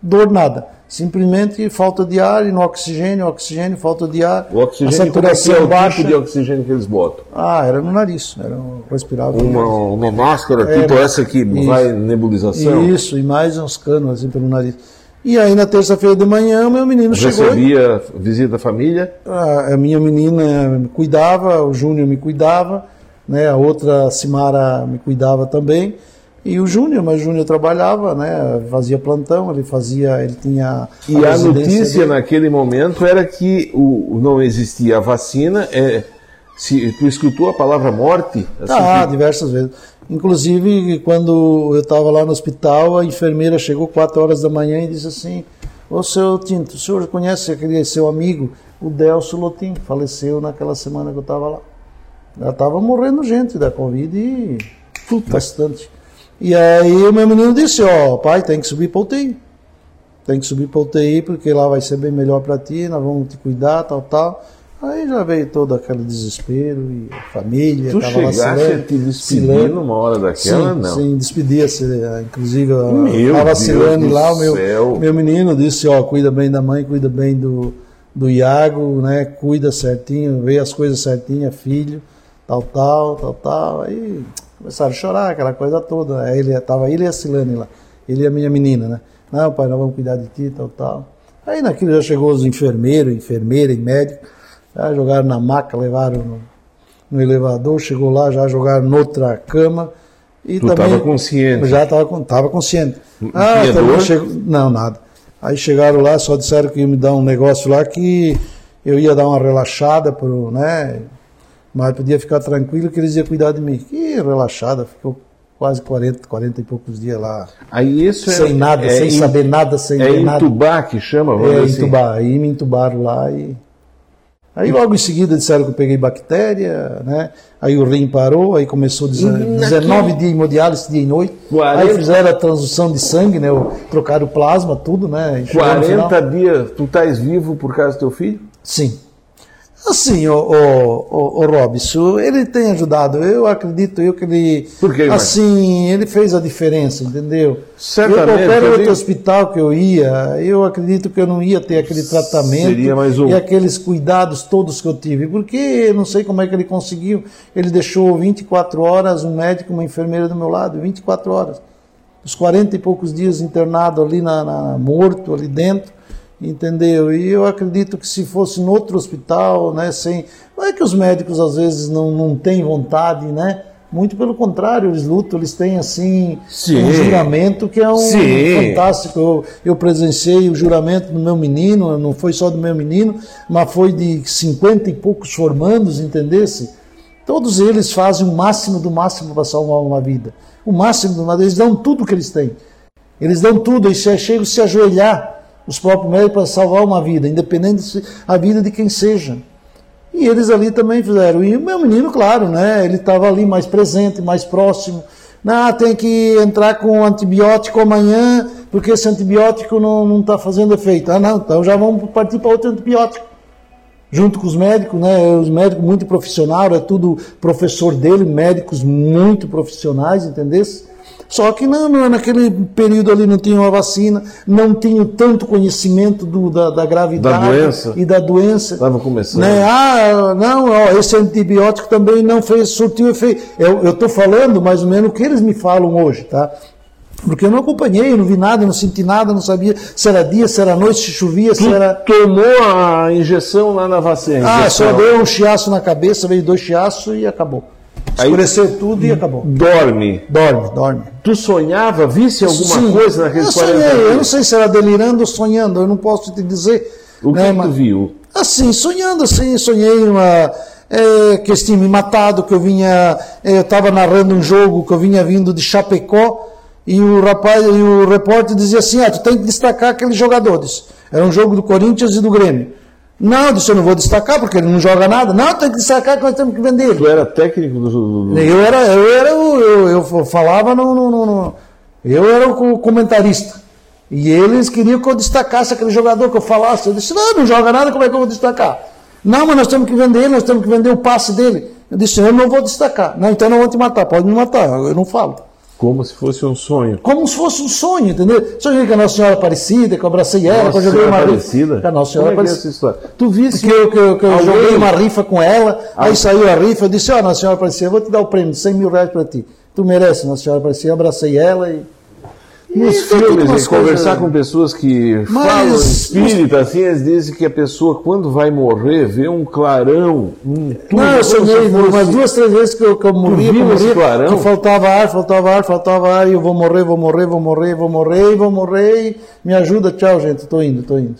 dor nada. Simplesmente falta de ar e no oxigênio, oxigênio, falta de ar. O oxigênio, a como é saturação é o baixa. tipo de oxigênio que eles botam? Ah, era no nariz, era um respirável. Uma, uma máscara, É, tipo essa que isso. vai nebulização? Isso, e mais uns canos assim pelo nariz. E aí na terça-feira de manhã meu menino chegou. e- Recebia visita da família? a, a minha menina me cuidava, o Júnior me cuidava, né? A outra Simara me cuidava também. E o Júnior, mas o Júnior trabalhava, né? Fazia plantão, ele fazia, ele tinha E a residência notícia dele. naquele momento era que o, não existia a vacina. É, se, tu escutou a palavra morte? Assim Ah, que- diversas vezes. Inclusive, quando eu estava lá no hospital, a enfermeira chegou 4 horas da manhã e disse assim: Ô seu Tinto, o senhor conhece aquele seu amigo, o Delcio Lotim, faleceu naquela semana que eu estava lá. Já estava morrendo gente da Covid e bastante. E aí o meu menino disse: Ó, pai, tem que subir para UTI. Tem que subir para UTI porque lá vai ser bem melhor para ti, nós vamos te cuidar, tal, tal. Aí já veio todo aquele desespero e a família. Tu tava lá a te despedir numa hora daquela? Sim, não. sim, despedia-se. eh, Inclusive, estava a Silene lá, o meu, céu. meu menino disse, ó, cuida bem da mãe, cuida bem do, do Iago, né? Cuida certinho, vê as coisas certinhas, filho, tal, tal, tal, tal. Aí começaram a chorar, aquela coisa toda. Aí ele tava ele e a Silene lá, ele e a minha menina, né? Não, pai, nós vamos cuidar de ti, tal, tal. Aí naquilo já chegou os enfermeiros, enfermeira e médico, já jogaram na maca, levaram no, no elevador, chegou lá, já jogaram noutra cama. E Tu também, tava consciente? Já estava tava consciente. Tinha também chegou- não, nada. Aí chegaram lá, só disseram que iam me dar um negócio lá que eu ia dar uma relaxada, pro, né? Mas podia ficar tranquilo que eles iam cuidar de mim. Que relaxada, ficou quase 40, 40 e poucos dias lá. Aí isso é. sem nada, é sem em- saber nada, sem É ver nada. entubar que chama, vamos É, dizer assim. entubar. Aí me entubaram lá e. Aí logo em seguida disseram que eu peguei bactéria, né? Aí o rim parou, aí começou deze- naquele- 19 dias de hemodiálise dia e noite. 40 Aí fizeram a transfusão de sangue, né? Trocaram o plasma, tudo, né? E chegou no final- 40 dias, tu estás vivo por causa do teu filho? Sim. Assim, o, o, o, Robson, ele tem ajudado. Eu acredito eu que ele. Por quê? Assim, ele fez a diferença, entendeu? Certamente, Eu, qualquer outro hospital que eu ia, eu acredito que eu não ia ter aquele tratamento Seria mais um. e aqueles cuidados todos que eu tive. Porque eu não sei como é que ele conseguiu. Ele deixou 24 horas um médico uma enfermeira do meu lado, 24 horas. Os 40 e poucos dias internado ali na, na- morto ali dentro, entendeu? E eu acredito que se fosse em outro hospital, né, sem, não é que os médicos às vezes não, não têm vontade, né? Muito pelo contrário, eles lutam, eles têm assim Sim. um juramento que é um Sim. fantástico. Eu, eu presenciei o juramento do meu menino, não foi só do meu menino, mas foi de 50 e poucos formandos, entendesse? Todos eles fazem o máximo do máximo para salvar uma vida. O máximo do máximo, eles dão tudo que eles têm. Eles dão tudo, e che- chegam a se ajoelhar, os próprios médicos, para salvar uma vida, independente se a vida de quem seja. E eles ali também fizeram. E o meu menino, claro, né? Ele estava ali mais presente, mais próximo. Não, tem que entrar com antibiótico amanhã, porque esse antibiótico não está fazendo efeito. Ah, não, então já vamos partir para outro antibiótico junto com os médicos, né? Os médicos muito profissionais, é tudo professor dele, médicos muito profissionais, entendesse? Só que não, não, naquele período ali não tinha uma vacina, não tinha tanto conhecimento do, da, da gravidade Da doença. e da doença. Estava começando. Né? Ah, não, ó, esse antibiótico também não fez, surtiu efeito. Eu estou falando mais ou menos o que eles me falam hoje, tá? Porque eu não acompanhei, eu não vi nada, não senti nada, não sabia se era dia, se era noite, se chovia, se era. tomou a injeção lá na vacina. Ah, só deu um chiaço na cabeça, veio dois chiaços e acabou. Aí- Escureceu tudo e acabou. Dorme. Dorme, dorme. Tu sonhava, visse alguma Sim, coisa eu naqueles sonhei, 40 eu não sei se era delirando ou sonhando, eu não posso te dizer. O que, né, que tu viu? Assim, sonhando assim, sonhei uma, é, que eles tinham me matado, que eu vinha, é, eu estava narrando um jogo que eu vinha vindo de Chapecó e o rapaz, e o repórter dizia assim, ah, tu tem que destacar aqueles jogadores. Era um jogo do Corinthians e do Grêmio. Não, eu disse, eu não vou destacar porque ele não joga nada. Não, tem que destacar que nós temos que vender ele. Tu era técnico do. Eu era, eu era, o- eu, eu falava no, no- no- eu era o co- comentarista. E eles queriam que eu destacasse aquele jogador que eu falasse. Eu disse, não, não joga nada, como é que eu vou destacar? Não, mas nós temos que vender ele, nós temos que vender o passe dele. Eu disse, eu não vou destacar. Não, então eu não vou te matar, pode me matar, eu não falo. Como se fosse um sonho. Como se fosse um sonho, entendeu? Sonhei com a Nossa Senhora Aparecida, que eu abracei ela, que eu joguei uma Aparecida? rifa. Com a Nossa Como Senhora é que é Aparecida. essa história? Tu visse Que eu, que eu, que eu Alguém- joguei uma rifa com ela, aí saiu a rifa, eu disse, ó, Nossa Senhora Aparecida, eu vou te dar o prêmio de 100 mil reais para ti. Tu merece, Nossa Senhora Aparecida. Eu abracei ela e... Nos tem tudo filmes, em conversar coisas- com pessoas que Mas- falam espírita, assim, eles dizem que a pessoa, quando vai morrer, vê um clarão. Um tudo, Não, eu sonhei fosse- umas duas, três vezes que eu, que eu morria, que eu morria, clarão? que faltava ar, faltava ar, faltava ar, e eu vou morrer, vou morrer, vou morrer, vou morrer, vou morrer, me ajuda, tchau, gente, tô indo, tô indo.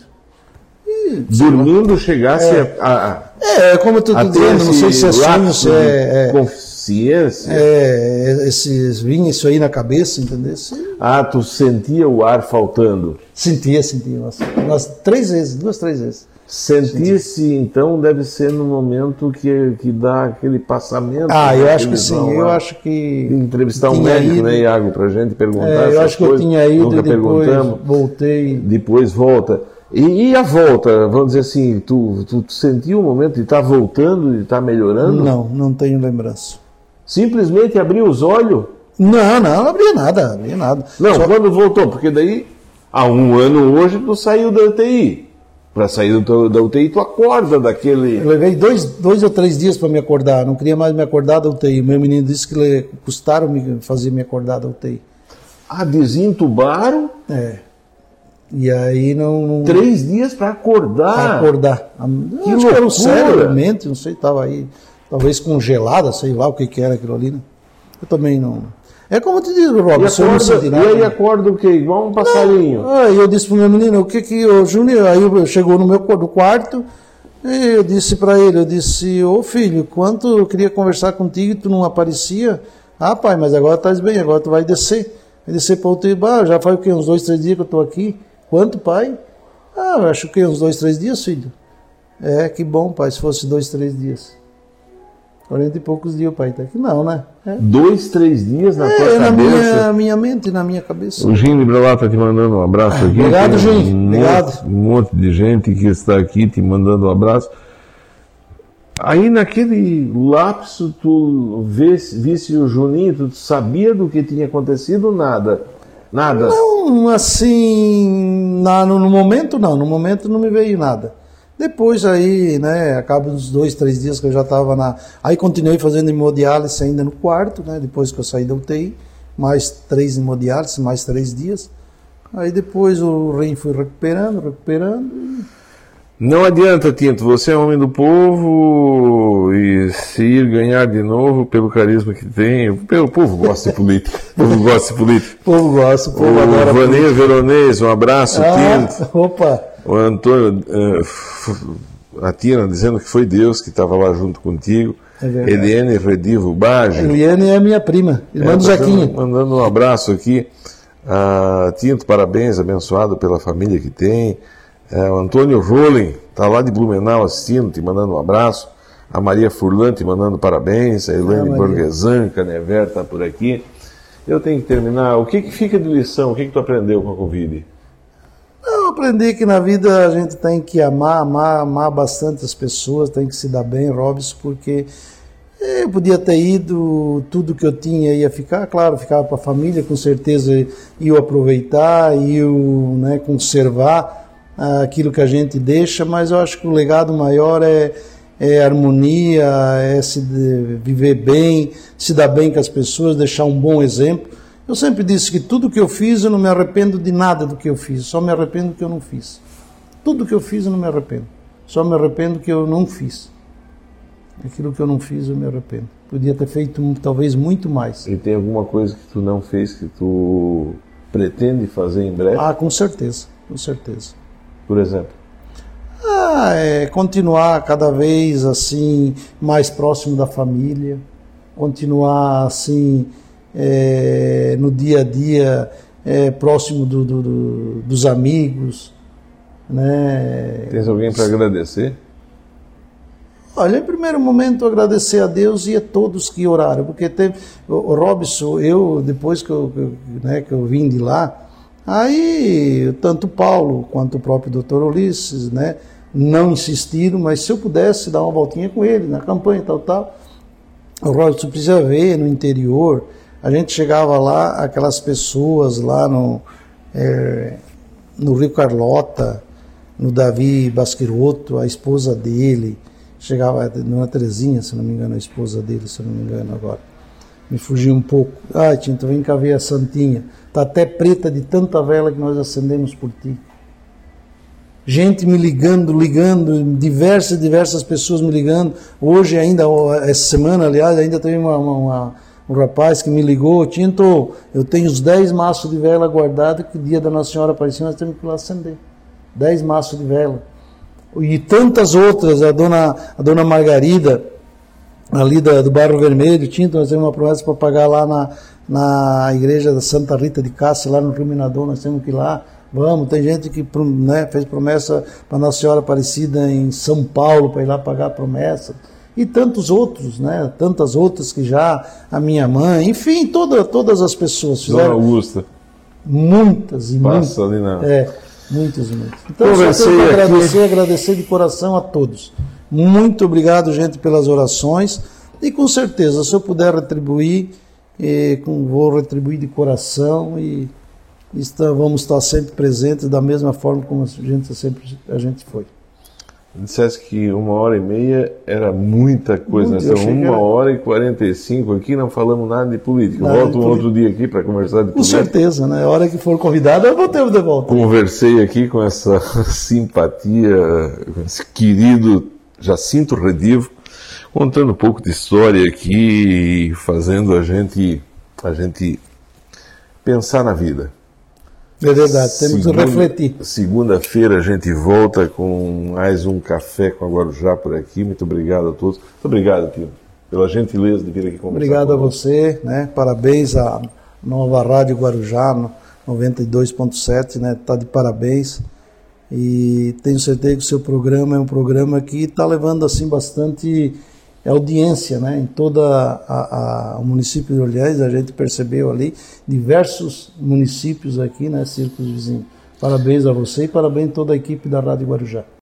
Dormindo chegasse a, a, É, como eu tô ter dizendo, não sei se é sonho, se é... é consciência. é, esses, vinha isso aí na cabeça, entendeu? Ah, tu sentia o ar faltando. Sentia, sentia. Umas três vezes, duas, três vezes. Sentir-se, então, deve ser no momento que, que dá aquele passamento. Ah, eu né, acho que sim. Eu acho que. Entrevistar um médico, ido. né, Iago, pra gente perguntar É, eu essas acho que eu coisas. tinha ido Nunca e depois perguntamos. voltei. Depois volta. E, e a volta? Vamos dizer assim, tu, tu, tu sentiu o momento de estar voltando, de estar melhorando? Não, não tenho lembrança. Simplesmente abriu os olhos? Não, não, não abria nada, não abria nada. Não, Só- quando voltou, porque daí, há um ano hoje, tu saiu da UTI. Para sair do da UTI, tu acorda daquele. Eu levei dois, dois ou três dias para me acordar. Não queria mais me acordar da UTI. Meu menino disse que le- custaram me fazer me acordar da UTI. Ah, desentubaram É. E aí não. três dias para pra acordar. acordar. Que acho que era o loucura! cérebro, mente, não sei, estava aí. Talvez congelada, sei lá o que, que era aquilo ali, né? Eu também não. É como eu te digo, Rob, não acorda, senti e nada. aí acorda o quê? Igual um passarinho. Aí eu disse pro meu menino, o que que o Júnior, aí chegou no meu do quarto, e eu disse para ele, eu disse, ô filho, quanto eu queria conversar contigo e tu não aparecia? Ah, pai, mas agora estás bem, agora tu vai descer. Vai descer para o teu ah, já faz o quê? Uns dois, três dias que eu estou aqui. Quanto, pai? Ah, acho que uns dois, três dias, filho. É, que bom, pai, se fosse dois, três dias. Quarenta e poucos dias o pai está aqui. Não, né? É, Dois, três dias na tua é na cabeça. minha, minha mente, na minha cabeça. O Gim Librelá está te mandando um abraço aqui. Obrigado, Gim. Um Obrigado. monte, um monte de gente que está aqui te mandando um abraço. Aí naquele lapso tu visse, visse o Juninho, tu sabia do que tinha acontecido? Nada. Nada. Não, assim, na- no, no momento não, no momento não me veio nada. Depois aí, né, acaba dos dois, três dias que eu já estava na... Aí continuei fazendo hemodiálise ainda no quarto, né, depois que eu saí da UTI, mais três hemodiálises, mais três dias. Aí depois o rim foi recuperando, recuperando, e Não adianta, Tinto, você é homem do povo e se ir ganhar de novo pelo carisma que tem. O povo gosta de política. O povo gosta de política. o povo gosta, o povo O adora. Vanir Veronês, um abraço, Tinto. Ah, opa, O Antônio, eh, f- a Tina dizendo que foi Deus que estava lá junto contigo. É. Eliane Redivo Baggio. Eliane é minha prima, irmã É, do Zequinha. dando- Mandando um abraço aqui. Ah, Tinto, parabéns, abençoado pela família que tem. É, o Antônio Rolim, está lá de Blumenau assistindo, te mandando um abraço. A Maria Furlan te mandando parabéns. A Elaine Maria. Borgesan, Canever está por aqui. Eu tenho que terminar. O que, que fica de lição? O que, que tu aprendeu com a Covid? Eu aprendi que na vida a gente tem que amar, amar, amar bastante as pessoas, tem que se dar bem, Robson, porque eu podia ter ido, tudo que eu tinha ia ficar, claro, ficava para a família, com certeza ia aproveitar, ia né, conservar ah, aquilo que a gente deixa, mas eu acho que o legado maior é, é harmonia, é se viver bem, se dar bem com as pessoas, deixar um bom exemplo. Eu sempre disse que tudo que eu fiz, eu não me arrependo de nada do que eu fiz, só me arrependo do que eu não fiz. Tudo que eu fiz, eu não me arrependo. Só me arrependo que eu não fiz. Aquilo que eu não fiz, eu me arrependo. Podia ter feito talvez muito mais. E tem alguma coisa que tu não fez que tu pretende fazer em breve? Ah, com certeza, com certeza. Por exemplo? Ah, é continuar cada vez assim mais próximo da família, continuar assim é, no dia a dia é, próximo do- do- do- dos amigos, né? Tens alguém para agradecer? Olha, em primeiro momento agradecer a Deus e a todos que oraram, porque teve o Robson, eu depois que eu, né, que eu vim de lá, aí tanto Paulo quanto o próprio Dr. Ulisses, né, não insistiram, mas se eu pudesse dar uma voltinha com ele na campanha e tal, tal, o Robson precisa ver no interior, a gente chegava lá, aquelas pessoas lá no, eh, no Rio Carlota, no Davi Basqueroto, a esposa dele, chegava, é Terezinha, se não me engano, a esposa dele, se não me engano agora. Me fugiu um pouco. Ai, Tinto, vem cá ver a Santinha. Está até preta de tanta vela que nós acendemos por ti. Gente me ligando, ligando, diversas, diversas pessoas me ligando. Hoje ainda, essa semana, aliás, ainda teve uma, uma- uma- um rapaz que me ligou, Tinto, eu tenho os 10 maços de vela guardados que dia da Nossa Senhora Aparecida nós temos que ir lá acender. 10 maços de vela. E tantas outras, a dona, a dona Margarida, ali da- do Bairro Vermelho, Tinto, nós temos uma promessa para pagar lá na, na igreja da Santa Rita de Cássia, lá no Ruminador, nós temos que ir lá. Vamos, tem gente que né, fez promessa para Nossa Senhora Aparecida em São Paulo para ir lá pagar a promessa. E tantos outros, né? Tantas outras que já, a minha mãe, enfim, toda, todas as pessoas Dona fizeram Augusta, muitas e muitas. passa ali na. É, muitas e muitas. Então, eu só tenho que aqui- agradecer, agradecer de coração a todos. Muito obrigado, gente, pelas orações. E com certeza, se eu puder retribuir, eh, com- vou retribuir de coração e está- vamos estar sempre presentes da mesma forma como a gente sempre a gente foi. Disseste que uma hora e meia era muita coisa, Muito, né? que uma era- hora e quarenta e cinco aqui, não falamos nada de política. Nada Volto de um política. outro dia aqui para conversar de Com política. certeza, né? A hora que for convidado, eu vou ter de volta. Conversei aqui com essa simpatia, com esse querido Jacinto Redivo, contando um pouco de história aqui, fazendo a gente, a gente pensar na vida. É verdade, temos que refletir. Segunda-feira a gente volta com mais um café com a Guarujá por aqui. Muito obrigado a todos. Muito obrigado, tio, pela gentileza de vir aqui conversar. Obrigado a você, né? Parabéns à nova Rádio Guarujá, 92.7, né? Tá de parabéns. E tenho certeza que o seu programa é um programa que está levando assim bastante audiência, né? Em a, o município de Orleans a gente percebeu ali diversos municípios aqui, né? Círculos vizinhos. Parabéns a você e parabéns a toda a equipe da Rádio Guarujá.